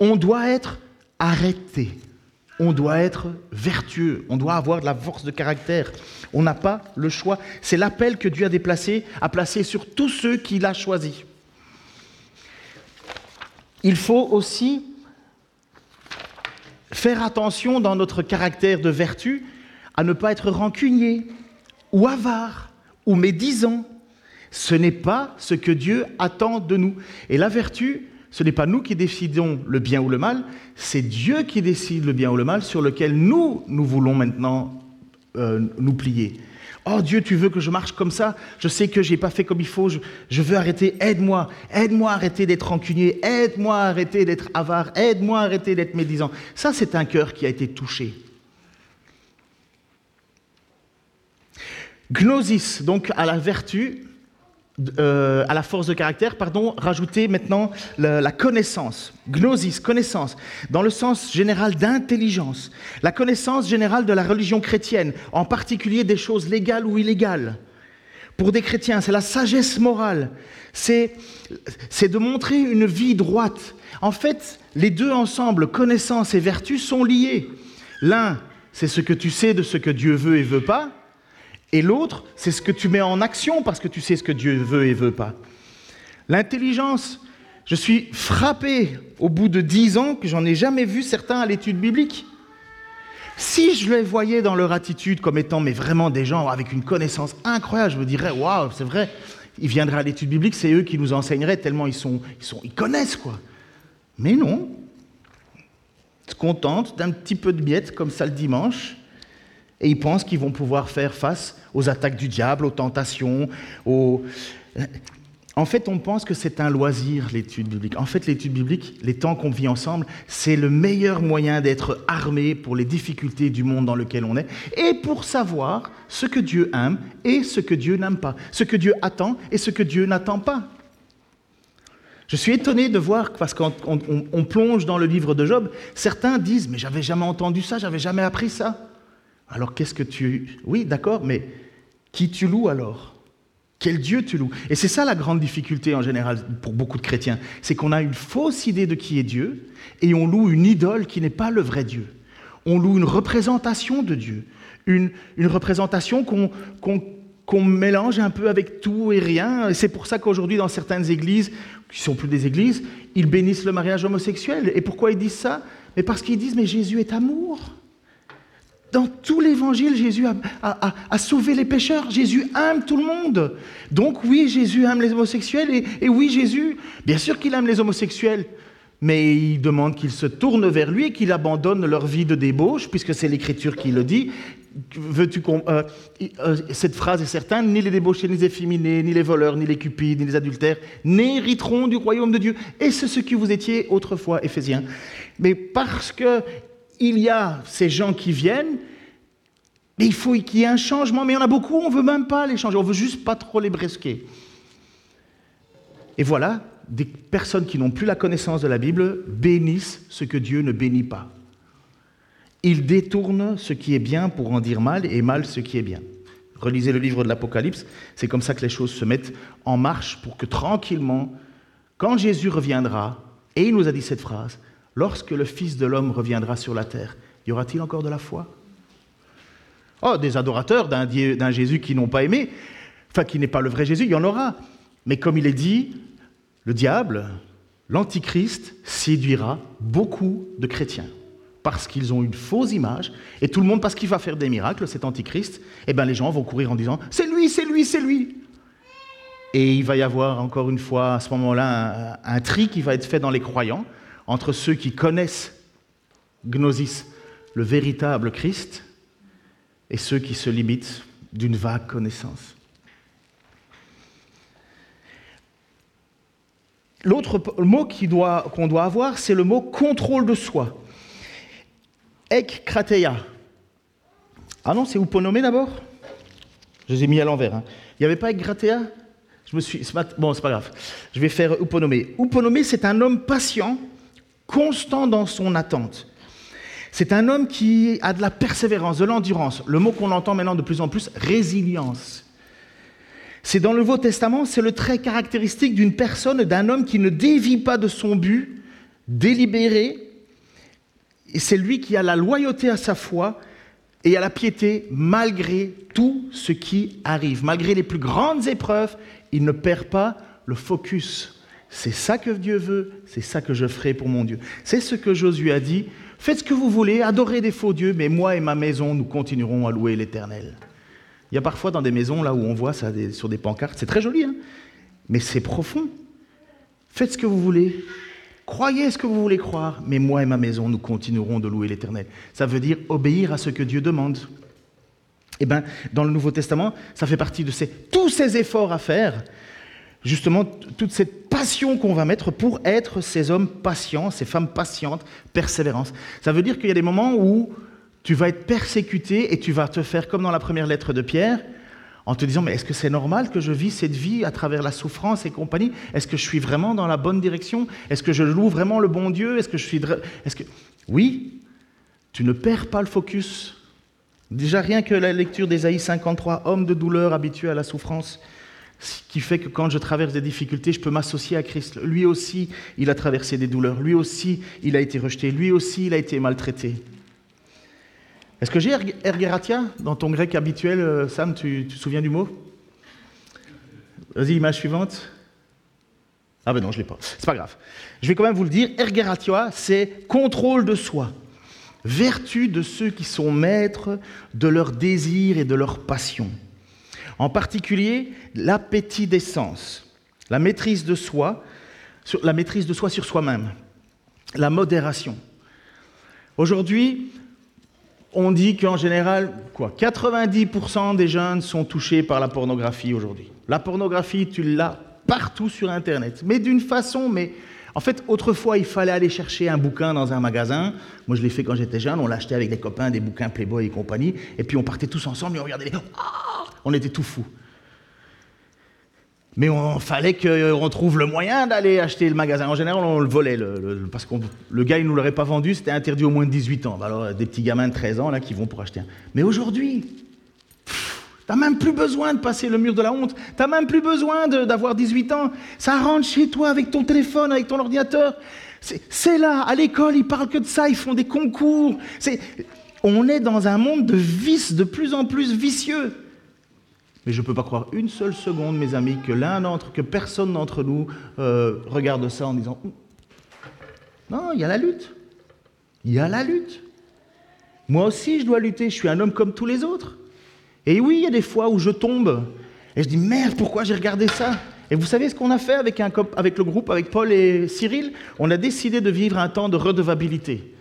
On doit être arrêté. On doit être vertueux. On doit avoir de la force de caractère. On n'a pas le choix. C'est l'appel que Dieu a déplacé, a placé sur tous ceux qu'il a choisis. Il faut aussi faire attention dans notre caractère de vertu à ne pas être rancunier ou avare ou médisant. Ce n'est pas ce que Dieu attend de nous. Et la vertu, ce n'est pas nous qui décidons le bien ou le mal, c'est Dieu qui décide le bien ou le mal sur lequel nous, nous voulons maintenant euh, nous plier. Oh Dieu, tu veux que je marche comme ça? Je sais que je n'ai pas fait comme il faut, je, veux arrêter, aide-moi, aide-moi à arrêter d'être rancunier, aide-moi à arrêter d'être avare, aide-moi à arrêter d'être médisant. Ça, c'est un cœur qui a été touché. Gnosis, donc à la vertu, euh, à la force de caractère, pardon, rajouter maintenant la, connaissance. Gnosis, connaissance, dans le sens général d'intelligence. La connaissance générale de la religion chrétienne, en particulier des choses légales ou illégales. Pour des chrétiens, c'est la sagesse morale. C'est de montrer une vie droite. En fait, les deux ensemble, connaissance et vertu, sont liés. L'un, c'est ce que tu sais de ce que Dieu veut et veut pas. Et l'autre, c'est ce que tu mets en action parce que tu sais ce que Dieu veut et veut pas. L'intelligence, je suis frappé au bout de dix ans que j'en ai jamais vu certains à l'étude biblique. Si je les voyais dans leur attitude comme étant mais vraiment des gens avec une connaissance incroyable, je me dirais waouh, c'est vrai, ils viendraient à l'étude biblique, c'est eux qui nous enseigneraient tellement ils sont, ils sont, ils connaissent quoi. Mais non, se contentent d'un petit peu de miettes comme ça le dimanche et ils pensent qu'ils vont pouvoir faire face aux attaques du diable, aux tentations, aux... En fait, on pense que c'est un loisir, l'étude biblique. En fait, l'étude biblique, les temps qu'on vit ensemble, c'est le meilleur moyen d'être armé pour les difficultés du monde dans lequel on est et pour savoir ce que Dieu aime et ce que Dieu n'aime pas, ce que Dieu attend et ce que Dieu n'attend pas. Je suis étonné de voir, parce qu'on on plonge dans le livre de Job, certains disent, mais j'avais jamais entendu ça, j'avais jamais appris ça. Alors qu'est-ce que tu... Oui, d'accord, mais qui tu loues alors? Quel Dieu tu loues? Et c'est ça la grande difficulté en général pour beaucoup de chrétiens, c'est qu'on a une fausse idée de qui est Dieu et on loue une idole qui n'est pas le vrai Dieu. On loue une représentation de Dieu, une, une représentation qu'on mélange un peu avec tout et rien. C'est pour ça qu'aujourd'hui, dans certaines églises, qui sont plus des églises, ils bénissent le mariage homosexuel. Et pourquoi ils disent ça? Mais parce qu'ils disent, mais Jésus est amour. Dans tout l'évangile, Jésus a, sauvé les pécheurs. Jésus aime tout le monde. Donc oui, Jésus aime les homosexuels. Et, oui, Jésus, bien sûr qu'il aime les homosexuels. Mais il demande qu'ils se tournent vers lui et qu'ils abandonnent leur vie de débauche, puisque c'est l'Écriture qui le dit. Veux-tu euh, euh, cette phrase est certaine ni les débauchés, ni les efféminés, ni les voleurs, ni les cupides, ni les adultères n'hériteront du royaume de Dieu. Et c'est ce que vous étiez autrefois, Éphésiens. Mais parce que il y a ces gens qui viennent, mais il faut qu'il y ait un changement. Mais il y en a beaucoup, on ne veut même pas les changer, on veut juste pas trop les brisquer. Et voilà, des personnes qui n'ont plus la connaissance de la Bible bénissent ce que Dieu ne bénit pas. Ils détournent ce qui est bien pour en dire mal et mal ce qui est bien. Relisez le livre de l'Apocalypse, c'est comme ça que les choses se mettent en marche pour que tranquillement, quand Jésus reviendra, et il nous a dit cette phrase, lorsque le Fils de l'homme reviendra sur la terre, y aura-t-il encore de la foi? Oh, des adorateurs d'un Jésus qui n'ont pas aimé, enfin qui n'est pas le vrai Jésus, il y en aura. Mais comme il est dit, le diable, l'antichrist, séduira beaucoup de chrétiens parce qu'ils ont une fausse image, et tout le monde, parce qu'il va faire des miracles, cet antichrist, eh bien les gens vont courir en disant C'est lui, c'est lui, c'est lui. Et il va y avoir encore une fois à ce moment-là un tri qui va être fait dans les croyants, entre ceux qui connaissent Gnosis, le véritable Christ, et ceux qui se limitent d'une vague connaissance. L'autre mot qu'on doit, avoir, c'est le mot contrôle de soi. Ek krateia. Ah non, c'est uponomé d'abord? Je les ai mis à l'envers. Hein. Il n'y avait pas ek krateia Je me suis. Bon, c'est pas grave. Je vais faire uponomé. Uponomé, c'est un homme patient constant dans son attente. C'est un homme qui a de la persévérance, de l'endurance. Le mot qu'on entend maintenant de plus en plus, résilience. C'est dans le Nouveau Testament, c'est le trait caractéristique d'une personne, d'un homme qui ne dévie pas de son but, délibéré. Et c'est lui qui a la loyauté à sa foi et à la piété malgré tout ce qui arrive. Malgré les plus grandes épreuves, il ne perd pas le focus c'est ça que Dieu veut, c'est ça que je ferai pour mon Dieu. C'est ce que Josué a dit, Faites ce que vous voulez, adorez des faux dieux, mais moi et ma maison, nous continuerons à louer l'Éternel. Il y a parfois dans des maisons là où on voit ça sur des pancartes, c'est très joli, hein mais c'est profond. Faites ce que vous voulez, croyez ce que vous voulez croire, mais moi et ma maison, nous continuerons de louer l'Éternel. Ça veut dire obéir à ce que Dieu demande. Eh bien, dans le Nouveau Testament, ça fait partie de tous ces efforts à faire, justement, toute cette passion qu'on va mettre pour être ces hommes patients, ces femmes patientes, persévérance. Ça veut dire qu'il y a des moments où tu vas être persécuté et tu vas te faire comme dans la première lettre de Pierre, en te disant, mais est-ce que c'est normal que je vis cette vie à travers la souffrance et compagnie? Est-ce que je suis vraiment dans la bonne direction? Est-ce que je loue vraiment le bon Dieu? Est-ce que je suis... Est-ce que... Oui, tu ne perds pas le focus. Déjà rien que la lecture d'Ésaïe 53, homme de douleur habitué à la souffrance, ce qui fait que quand je traverse des difficultés, je peux m'associer à Christ. Lui aussi, il a traversé des douleurs. Lui aussi, il a été rejeté. Lui aussi, il a été maltraité. Est-ce que j'ai ergeratia dans ton grec habituel euh, Sam, tu, te souviens du mot? Vas-y, image suivante. Ah ben non, je ne l'ai pas. C'est pas grave. Je vais quand même vous le dire. Ergeratia, c'est contrôle de soi. Vertu de ceux qui sont maîtres de leurs désirs et de leurs passions. En particulier, l'appétit des sens, la maîtrise de soi, la maîtrise de soi sur soi-même, la modération. Aujourd'hui, on dit qu'en général, quoi, 90% des jeunes sont touchés par la pornographie aujourd'hui. La pornographie, tu l'as partout sur Internet, mais d'une façon, mais en fait, autrefois, il fallait aller chercher un bouquin dans un magasin. Moi, je l'ai fait quand j'étais jeune. On l'achetait avec des copains, des bouquins Playboy et compagnie. Et puis, on partait tous ensemble et on regardait les... Ah on était tout fous. Mais il fallait qu'on trouve le moyen d'aller acheter le magasin. En général, on le volait, parce que le gars, il ne nous l'aurait pas vendu, c'était interdit au moins de 18 ans. Alors, des petits gamins de 13 ans, là, qui vont pour acheter un. Mais aujourd'hui, tu n'as même plus besoin de passer le mur de la honte. Tu n'as même plus besoin d'avoir 18 ans. Ça rentre chez toi avec ton téléphone, avec ton ordinateur. C'est là, à l'école, ils parlent que de ça, ils font des concours. On est dans un monde de vices de plus en plus vicieux. Mais je ne peux pas croire une seule seconde, mes amis, que l'un d'entre, que personne d'entre nous euh, regarde ça en disant Non, il y a la lutte. Il y a la lutte. Moi aussi, je dois lutter. Je suis un homme comme tous les autres. Et oui, il y a des fois où je tombe et je dis Merde, pourquoi j'ai regardé ça? Et vous savez ce qu'on a fait avec, avec le groupe, avec Paul et Cyril? On a décidé de vivre un temps de redevabilité.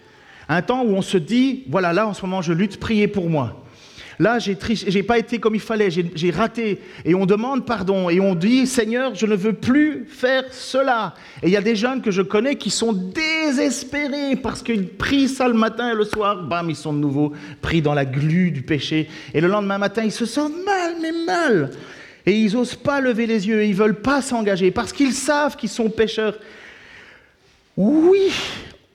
Un temps où on se dit Voilà, là, en ce moment, je lutte, priez pour moi. Là, j'ai n'ai pas été comme il fallait, j'ai raté. Et on demande pardon. Et on dit, Seigneur, je ne veux plus faire cela. Et il y a des jeunes que je connais qui sont désespérés parce qu'ils prient ça le matin et le soir. Bam, ils sont de nouveau pris dans la glu du péché. Et le lendemain matin, ils se sentent mal, mais mal. Et ils n'osent pas lever les yeux, ils veulent pas s'engager parce qu'ils savent qu'ils sont pécheurs. Oui,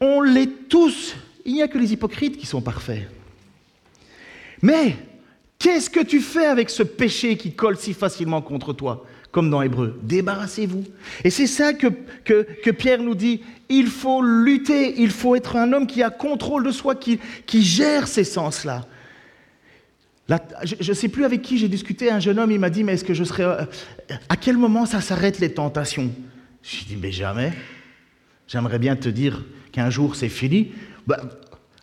on l'est tous. Il n'y a que les hypocrites qui sont parfaits. Mais Qu'est-ce que tu fais avec ce péché qui colle si facilement contre toi Comme dans Hébreu, débarrassez-vous. Et c'est ça que, que, Pierre nous dit, il faut lutter, il faut être un homme qui a contrôle de soi, qui, qui gère ces sens-là. je ne sais plus avec qui j'ai discuté, un jeune homme, il m'a dit, mais est-ce que je serais... Euh, à quel moment ça s'arrête les tentations? J'ai dit, mais jamais. J'aimerais bien te dire qu'un jour c'est fini. Bah,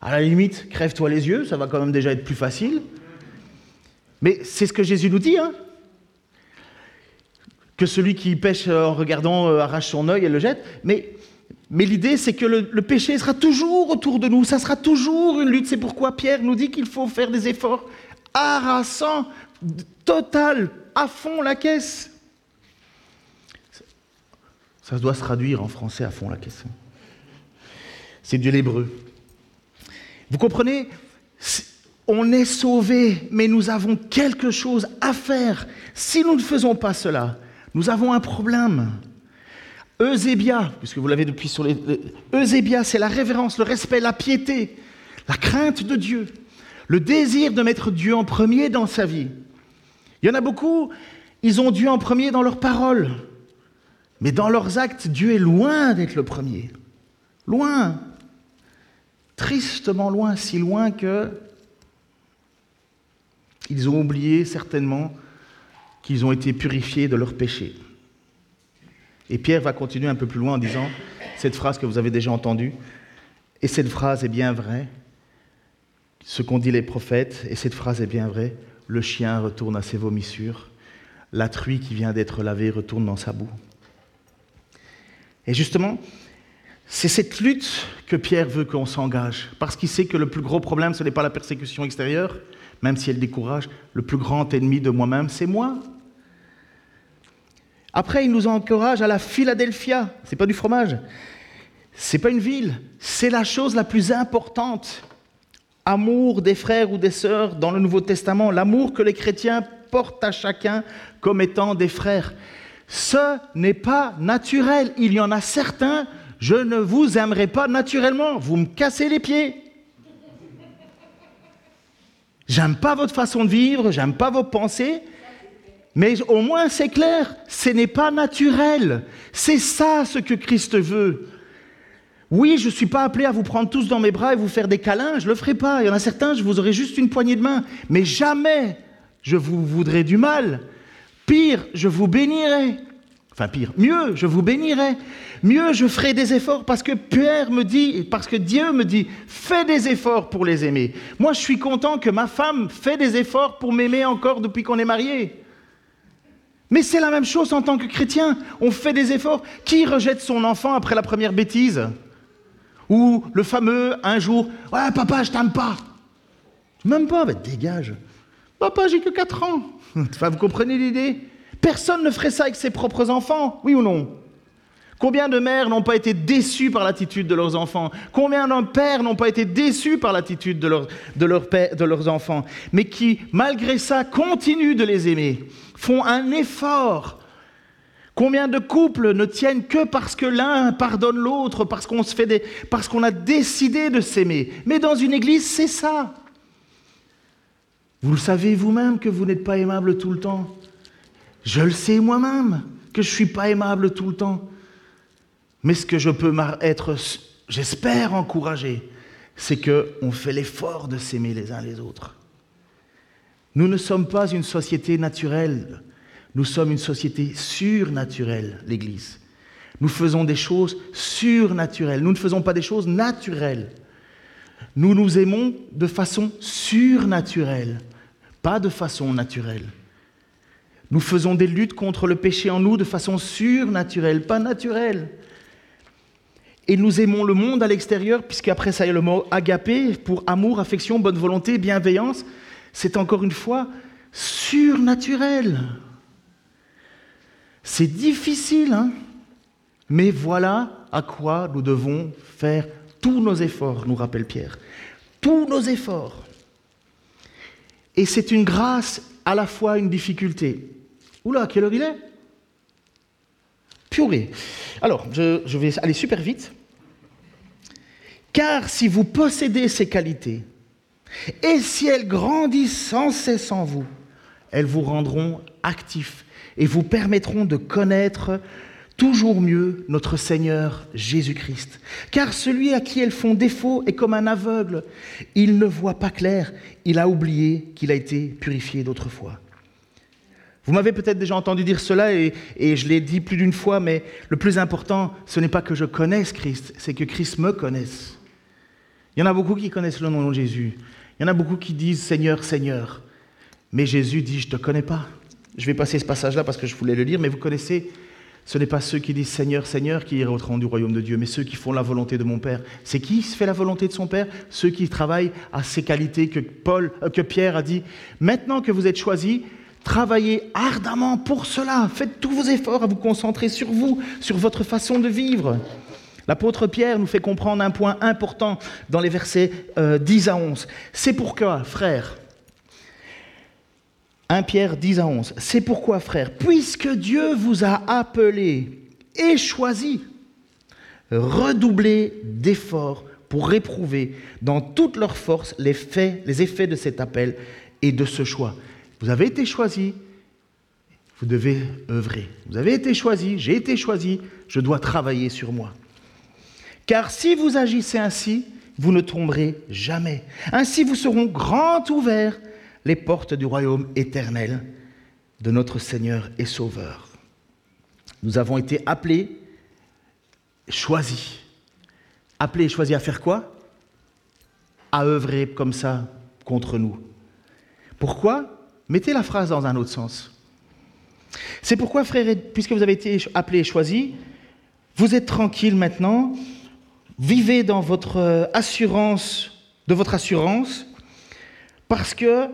à la limite, crève-toi les yeux, ça va quand même déjà être plus facile. Mais c'est ce que Jésus nous dit, hein que celui qui pêche en regardant euh, arrache son œil et le jette. Mais, l'idée, c'est que le, le, péché sera toujours autour de nous, ça sera toujours une lutte. C'est pourquoi Pierre nous dit qu'il faut faire des efforts harassants, total, à fond la caisse. Ça doit se traduire en français à fond la caisse. C'est de l'hébreu. Vous comprenez on est sauvé, mais nous avons quelque chose à faire. Si nous ne faisons pas cela, nous avons un problème. Eusébia, puisque vous l'avez depuis sur les... Eusébia, c'est la révérence, le respect, la piété, la crainte de Dieu, le désir de mettre Dieu en premier dans sa vie. Il y en a beaucoup, ils ont Dieu en premier dans leurs paroles, mais dans leurs actes, Dieu est loin d'être le premier. Loin. Tristement loin, si loin que ils ont oublié certainement qu'ils ont été purifiés de leurs péchés. Et Pierre va continuer un peu plus loin en disant cette phrase que vous avez déjà entendue. Et cette phrase est bien vraie, ce qu'ont dit les prophètes, et cette phrase est bien vraie, le chien retourne à ses vomissures, la truie qui vient d'être lavée retourne dans sa boue. Et justement, c'est cette lutte que Pierre veut qu'on s'engage, parce qu'il sait que le plus gros problème, ce n'est pas la persécution extérieure, même si elle décourage, le plus grand ennemi de moi-même, c'est moi. Après, il nous encourage à la Philadelphia, c'est pas du fromage, c'est pas une ville, c'est la chose la plus importante. Amour des frères ou des sœurs dans le Nouveau Testament, l'amour que les chrétiens portent à chacun comme étant des frères. Ce n'est pas naturel. Il y en a certains je ne vous aimerai pas naturellement, vous me cassez les pieds. J'aime pas votre façon de vivre, j'aime pas vos pensées, mais au moins c'est clair, ce n'est pas naturel. C'est ça ce que Christ veut. Oui, je ne suis pas appelé à vous prendre tous dans mes bras et vous faire des câlins, je ne le ferai pas. Il y en a certains, je vous aurai juste une poignée de main, mais jamais je vous voudrais du mal. Pire, je vous bénirai. Mieux, je vous bénirai. Mieux, je ferai des efforts parce que Pierre me dit, parce que Dieu me dit, fais des efforts pour les aimer. Moi, je suis content que ma femme fait des efforts pour m'aimer encore depuis qu'on est mariés. Mais c'est la même chose en tant que chrétien. On fait des efforts. Qui rejette son enfant après la première bêtise? Ou le fameux un jour, ouais, papa, je t'aime pas. Même pas, mais dégage. Papa, j'ai que 4 ans. Enfin, vous comprenez l'idée? Personne ne ferait ça avec ses propres enfants, oui ou non? Combien de mères n'ont pas été déçues par l'attitude de leurs enfants? Combien de pères n'ont pas été déçus par l'attitude de, leurs enfants? Mais qui, malgré ça, continuent de les aimer, font un effort. Combien de couples ne tiennent que parce que l'un pardonne l'autre, parce qu'on se parce qu'on a décidé de s'aimer? Mais dans une église, c'est ça. Vous le savez vous-même que vous n'êtes pas aimable tout le temps. Je le sais moi-même que je ne suis pas aimable tout le temps. Mais ce que je peux être, j'espère, encourager, c'est qu'on fait l'effort de s'aimer les uns les autres. Nous ne sommes pas une société naturelle, nous sommes une société surnaturelle, l'Église. Nous faisons des choses surnaturelles, nous ne faisons pas des choses naturelles. Nous nous aimons de façon surnaturelle, pas de façon naturelle. Nous faisons des luttes contre le péché en nous de façon surnaturelle, pas naturelle. Et nous aimons le monde à l'extérieur, puisqu'après ça y a le mot agapé, pour amour, affection, bonne volonté, bienveillance. C'est encore une fois surnaturel. C'est difficile, hein mais voilà à quoi nous devons faire tous nos efforts, nous rappelle Pierre. Tous nos efforts. Et c'est une grâce à la fois une difficulté. Oula, quelle heure il est? Purée. Alors, je, vais aller super vite. Car si vous possédez ces qualités, et si elles grandissent sans cesse en vous, elles vous rendront actifs et vous permettront de connaître toujours mieux notre Seigneur Jésus-Christ. Car celui à qui elles font défaut est comme un aveugle. Il ne voit pas clair, il a oublié qu'il a été purifié d'autrefois. Vous m'avez peut-être déjà entendu dire cela et, je l'ai dit plus d'une fois, mais le plus important, ce n'est pas que je connaisse Christ, c'est que Christ me connaisse. Il y en a beaucoup qui connaissent le nom de Jésus. Il y en a beaucoup qui disent Seigneur, Seigneur. Mais Jésus dit, je ne te connais pas. Je vais passer ce passage-là parce que je voulais le lire, mais vous connaissez, ce n'est pas ceux qui disent Seigneur, Seigneur qui iront du royaume de Dieu, mais ceux qui font la volonté de mon Père. C'est qui fait la volonté de son Père? Ceux qui travaillent à ces qualités que, Paul, euh, que Pierre a dit. Maintenant que vous êtes choisis, travaillez ardemment pour cela. Faites tous vos efforts à vous concentrer sur vous, sur votre façon de vivre. L'apôtre Pierre nous fait comprendre un point important dans les versets 10 euh, à 11. C'est pourquoi, frère, 1 Pierre 10 à 11, c'est pourquoi, frère, puisque Dieu vous a appelé et choisi, redoublez d'efforts pour réprouver dans toute leur force les, les effets de cet appel et de ce choix. Vous avez été choisi, vous devez œuvrer. Vous avez été choisi, j'ai été choisi, je dois travailler sur moi. Car si vous agissez ainsi, vous ne tomberez jamais. Ainsi vous seront grand ouverts les portes du royaume éternel de notre Seigneur et Sauveur. Nous avons été appelés, choisis appelés et choisis à faire quoi? À œuvrer comme ça contre nous. Pourquoi? Mettez la phrase dans un autre sens. C'est pourquoi, frères, puisque vous avez été appelés et choisis, vous êtes tranquilles maintenant, vivez dans votre euh, assurance, de votre assurance, parce que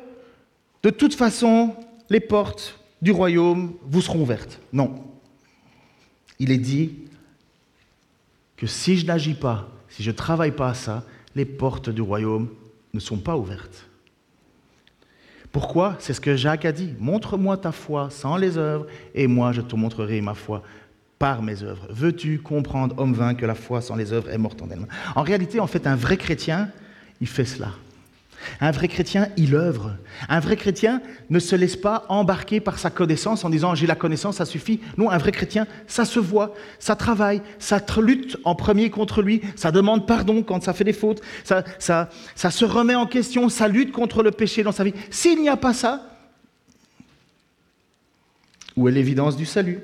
de toute façon, les portes du royaume vous seront ouvertes. Non. Il est dit que si je n'agis pas, si je ne travaille pas à ça, les portes du royaume ne sont pas ouvertes. Pourquoi? C'est ce que Jacques a dit. Montre-moi ta foi sans les œuvres, et moi je te montrerai ma foi par mes œuvres. Veux-tu comprendre, homme vain, que la foi sans les œuvres est morte en elle-même? En réalité, en fait, un vrai chrétien, il fait cela. Un vrai chrétien, il œuvre. Un vrai chrétien ne se laisse pas embarquer par sa connaissance en disant j'ai la connaissance, ça suffit. Non, un vrai chrétien, ça se voit, ça travaille, ça lutte en premier contre lui, ça demande pardon quand ça fait des fautes, ça, ça, ça se remet en question, ça lutte contre le péché dans sa vie. S'il n'y a pas ça, où est l'évidence du salut?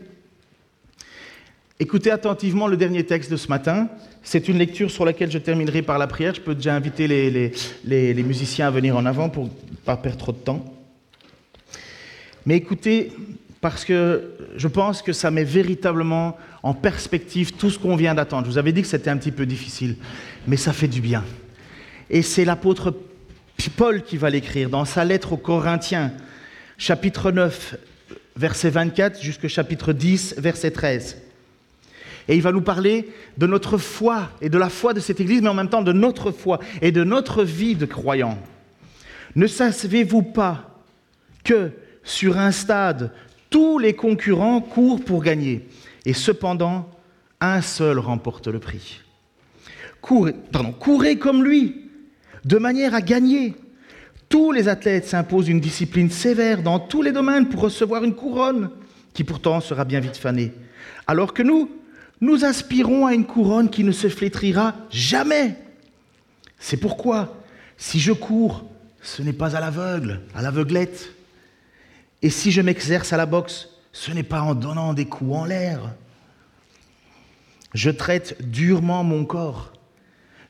Écoutez attentivement le dernier texte de ce matin. C'est une lecture sur laquelle je terminerai par la prière. Je peux déjà inviter les, musiciens à venir en avant pour ne pas perdre trop de temps. Mais écoutez, parce que je pense que ça met véritablement en perspective tout ce qu'on vient d'attendre. Je vous avais dit que c'était un petit peu difficile, mais ça fait du bien. Et c'est l'apôtre Paul qui va l'écrire dans sa lettre aux Corinthiens, chapitre 9, verset 24 jusqu'au chapitre 10, verset 13. Et il va nous parler de notre foi et de la foi de cette Église, mais en même temps de notre foi et de notre vie de croyants. Ne savez-vous pas que sur un stade, tous les concurrents courent pour gagner, et cependant, un seul remporte le prix Courez, pardon, courez comme lui, de manière à gagner. Tous les athlètes s'imposent une discipline sévère dans tous les domaines pour recevoir une couronne, qui pourtant sera bien vite fanée. Alors que nous, nous aspirons à une couronne qui ne se flétrira jamais. C'est pourquoi, si je cours, ce n'est pas à l'aveugle, à l'aveuglette. Et si je m'exerce à la boxe, ce n'est pas en donnant des coups en l'air. Je traite durement mon corps.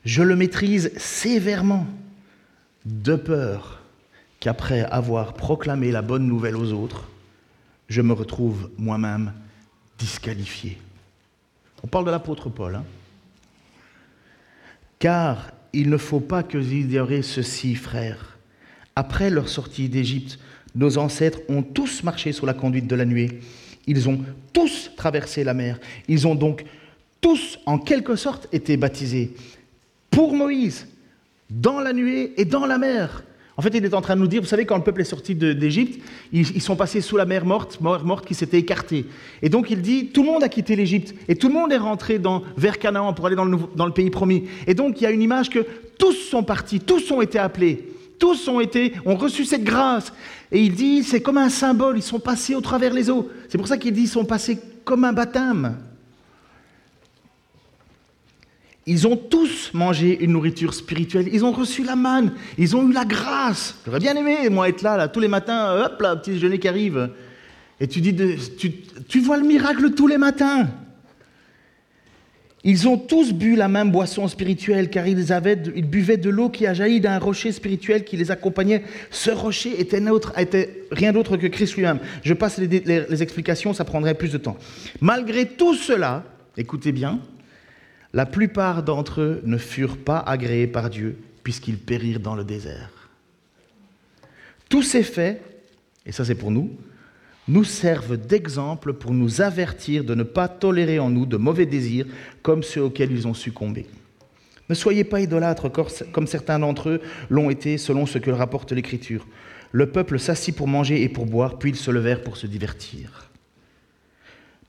Je le maîtrise sévèrement, de peur qu'après avoir proclamé la bonne nouvelle aux autres, je me retrouve moi-même disqualifié. On parle de l'apôtre Paul. Hein. Car il ne faut pas que vous ignoriez ceci, frères. Après leur sortie d'Égypte, nos ancêtres ont tous marché sur la conduite de la nuée. Ils ont tous traversé la mer. Ils ont donc tous, en quelque sorte, été baptisés. Pour Moïse, dans la nuée et dans la mer. En fait, il est en train de nous dire, vous savez, quand le peuple est sorti d'Égypte, ils, sont passés sous la mer morte, mer morte qui s'était écartée. Et donc il dit, tout le monde a quitté l'Égypte et tout le monde est rentré vers Canaan pour aller dans le, dans le, pays promis. Et donc il y a une image que tous sont partis, tous ont été appelés, tous ont été, ont reçu cette grâce. Et il dit, c'est comme un symbole, ils sont passés au travers les eaux. C'est pour ça qu'il dit, ils sont passés comme un baptême. Ils ont tous mangé une nourriture spirituelle. Ils ont reçu la manne. Ils ont eu la grâce. J'aurais bien aimé, moi, être là, là, tous les matins, hop là, petit déjeuner qui arrive. Et tu dis, tu, vois le miracle tous les matins. Ils ont tous bu la même boisson spirituelle, car ils, avaient, ils buvaient de l'eau qui a jailli d'un rocher spirituel qui les accompagnait. Ce rocher était, était rien d'autre que Christ lui-même. Je passe les explications, ça prendrait plus de temps. Malgré tout cela, écoutez bien, la plupart d'entre eux ne furent pas agréés par Dieu, puisqu'ils périrent dans le désert. Tous ces faits, et ça c'est pour nous, nous servent d'exemple pour nous avertir de ne pas tolérer en nous de mauvais désirs comme ceux auxquels ils ont succombé. Ne soyez pas idolâtres comme certains d'entre eux l'ont été selon ce que rapporte l'Écriture. Le peuple s'assit pour manger et pour boire, puis ils se levèrent pour se divertir.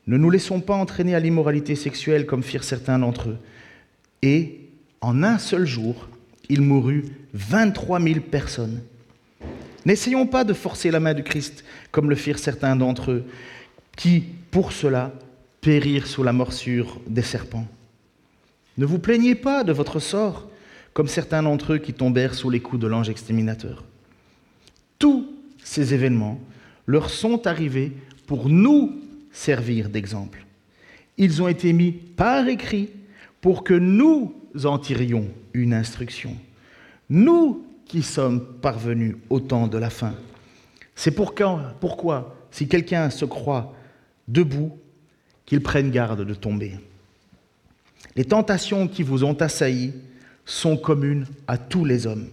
Ne nous laissons pas entraîner à l'immoralité sexuelle comme firent certains d'entre eux. Et en un seul jour, il mourut 23 000 personnes. N'essayons pas de forcer la main du Christ comme le firent certains d'entre eux, qui, pour cela, périrent sous la morsure des serpents. Ne vous plaignez pas de votre sort, comme certains d'entre eux qui tombèrent sous les coups de l'ange exterminateur. Tous ces événements leur sont arrivés pour nous servir d'exemple. Ils ont été mis par écrit pour que nous en tirions une instruction. Nous qui sommes parvenus au temps de la fin. C'est pourquoi, pourquoi si quelqu'un se croit debout, qu'il prenne garde de tomber. Les tentations qui vous ont assaillis sont communes à tous les hommes.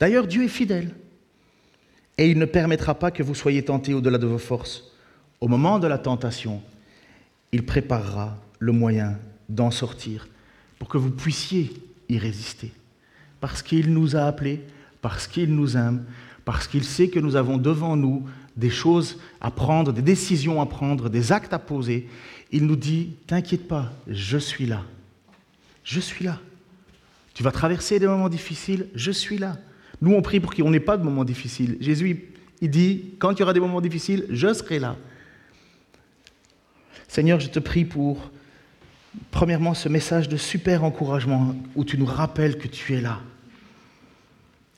D'ailleurs, Dieu est fidèle et il ne permettra pas que vous soyez tentés au-delà de vos forces. Au moment de la tentation, il préparera le moyen d'en sortir pour que vous puissiez y résister. Parce qu'il nous a appelés, parce qu'il nous aime, parce qu'il sait que nous avons devant nous des choses à prendre, des décisions à prendre, des actes à poser. Il nous dit, t'inquiète pas, je suis là. Je suis là. Tu vas traverser des moments difficiles, je suis là. Nous, on prie pour qu'on n'ait pas de moments difficiles. Jésus, il dit, quand il y aura des moments difficiles, je serai là. Seigneur, je te prie pour, premièrement, ce message de super encouragement où tu nous rappelles que tu es là.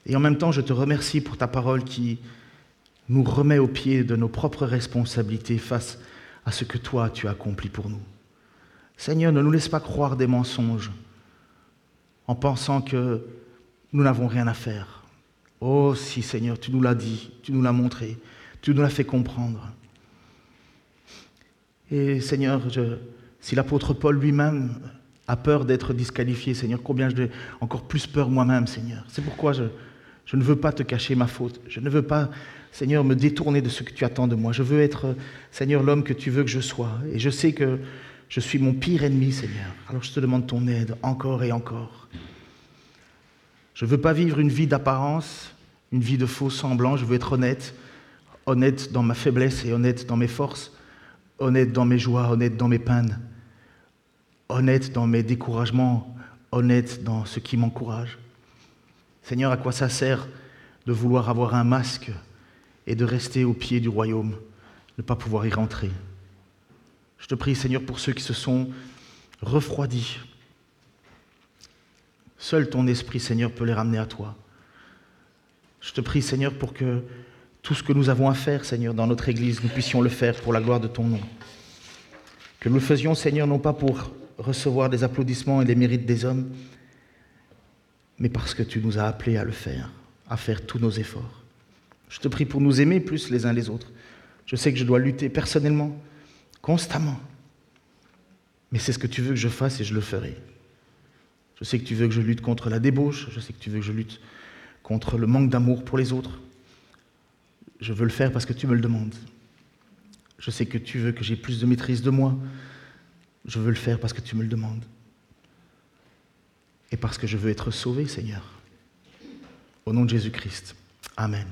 Et en même temps, je te remercie pour ta parole qui nous remet au pied de nos propres responsabilités face à ce que toi tu as accompli pour nous. Seigneur, ne nous laisse pas croire des mensonges en pensant que nous n'avons rien à faire. Oh si Seigneur, tu nous l'as dit, tu nous l'as montré, tu nous l'as fait comprendre. Et Seigneur, si l'apôtre Paul lui-même a peur d'être disqualifié, Seigneur, combien j'ai encore plus peur moi-même, Seigneur. C'est pourquoi je, ne veux pas te cacher ma faute. Je ne veux pas, Seigneur, me détourner de ce que tu attends de moi. Je veux être, Seigneur, l'homme que tu veux que je sois. Et je sais que je suis mon pire ennemi, Seigneur. Alors je te demande ton aide encore et encore. Je ne veux pas vivre une vie d'apparence, une vie de faux semblants. Je veux être honnête, honnête dans ma faiblesse et honnête dans mes forces, honnête dans mes joies, honnête dans mes peines, honnête dans mes découragements, honnête dans ce qui m'encourage. Seigneur, à quoi ça sert de vouloir avoir un masque et de rester au pied du royaume, ne pas pouvoir y rentrer? Je te prie, Seigneur, pour ceux qui se sont refroidis. Seul ton esprit, Seigneur, peut les ramener à toi. Je te prie, Seigneur, pour que tout ce que nous avons à faire, Seigneur, dans notre Église, nous puissions le faire pour la gloire de ton nom. Que nous le faisions, Seigneur, non pas pour recevoir des applaudissements et les mérites des hommes, mais parce que tu nous as appelés à le faire, à faire tous nos efforts. Je te prie pour nous aimer plus les uns les autres. Je sais que je dois lutter personnellement, constamment. Mais c'est ce que tu veux que je fasse et je le ferai. Je sais que tu veux que je lutte contre la débauche, je sais que tu veux que je lutte contre le manque d'amour pour les autres. Je veux le faire parce que tu me le demandes. Je sais que tu veux que j'ai plus de maîtrise de moi. Je veux le faire parce que tu me le demandes et parce que je veux être sauvé, Seigneur. Au nom de Jésus-Christ. Amen.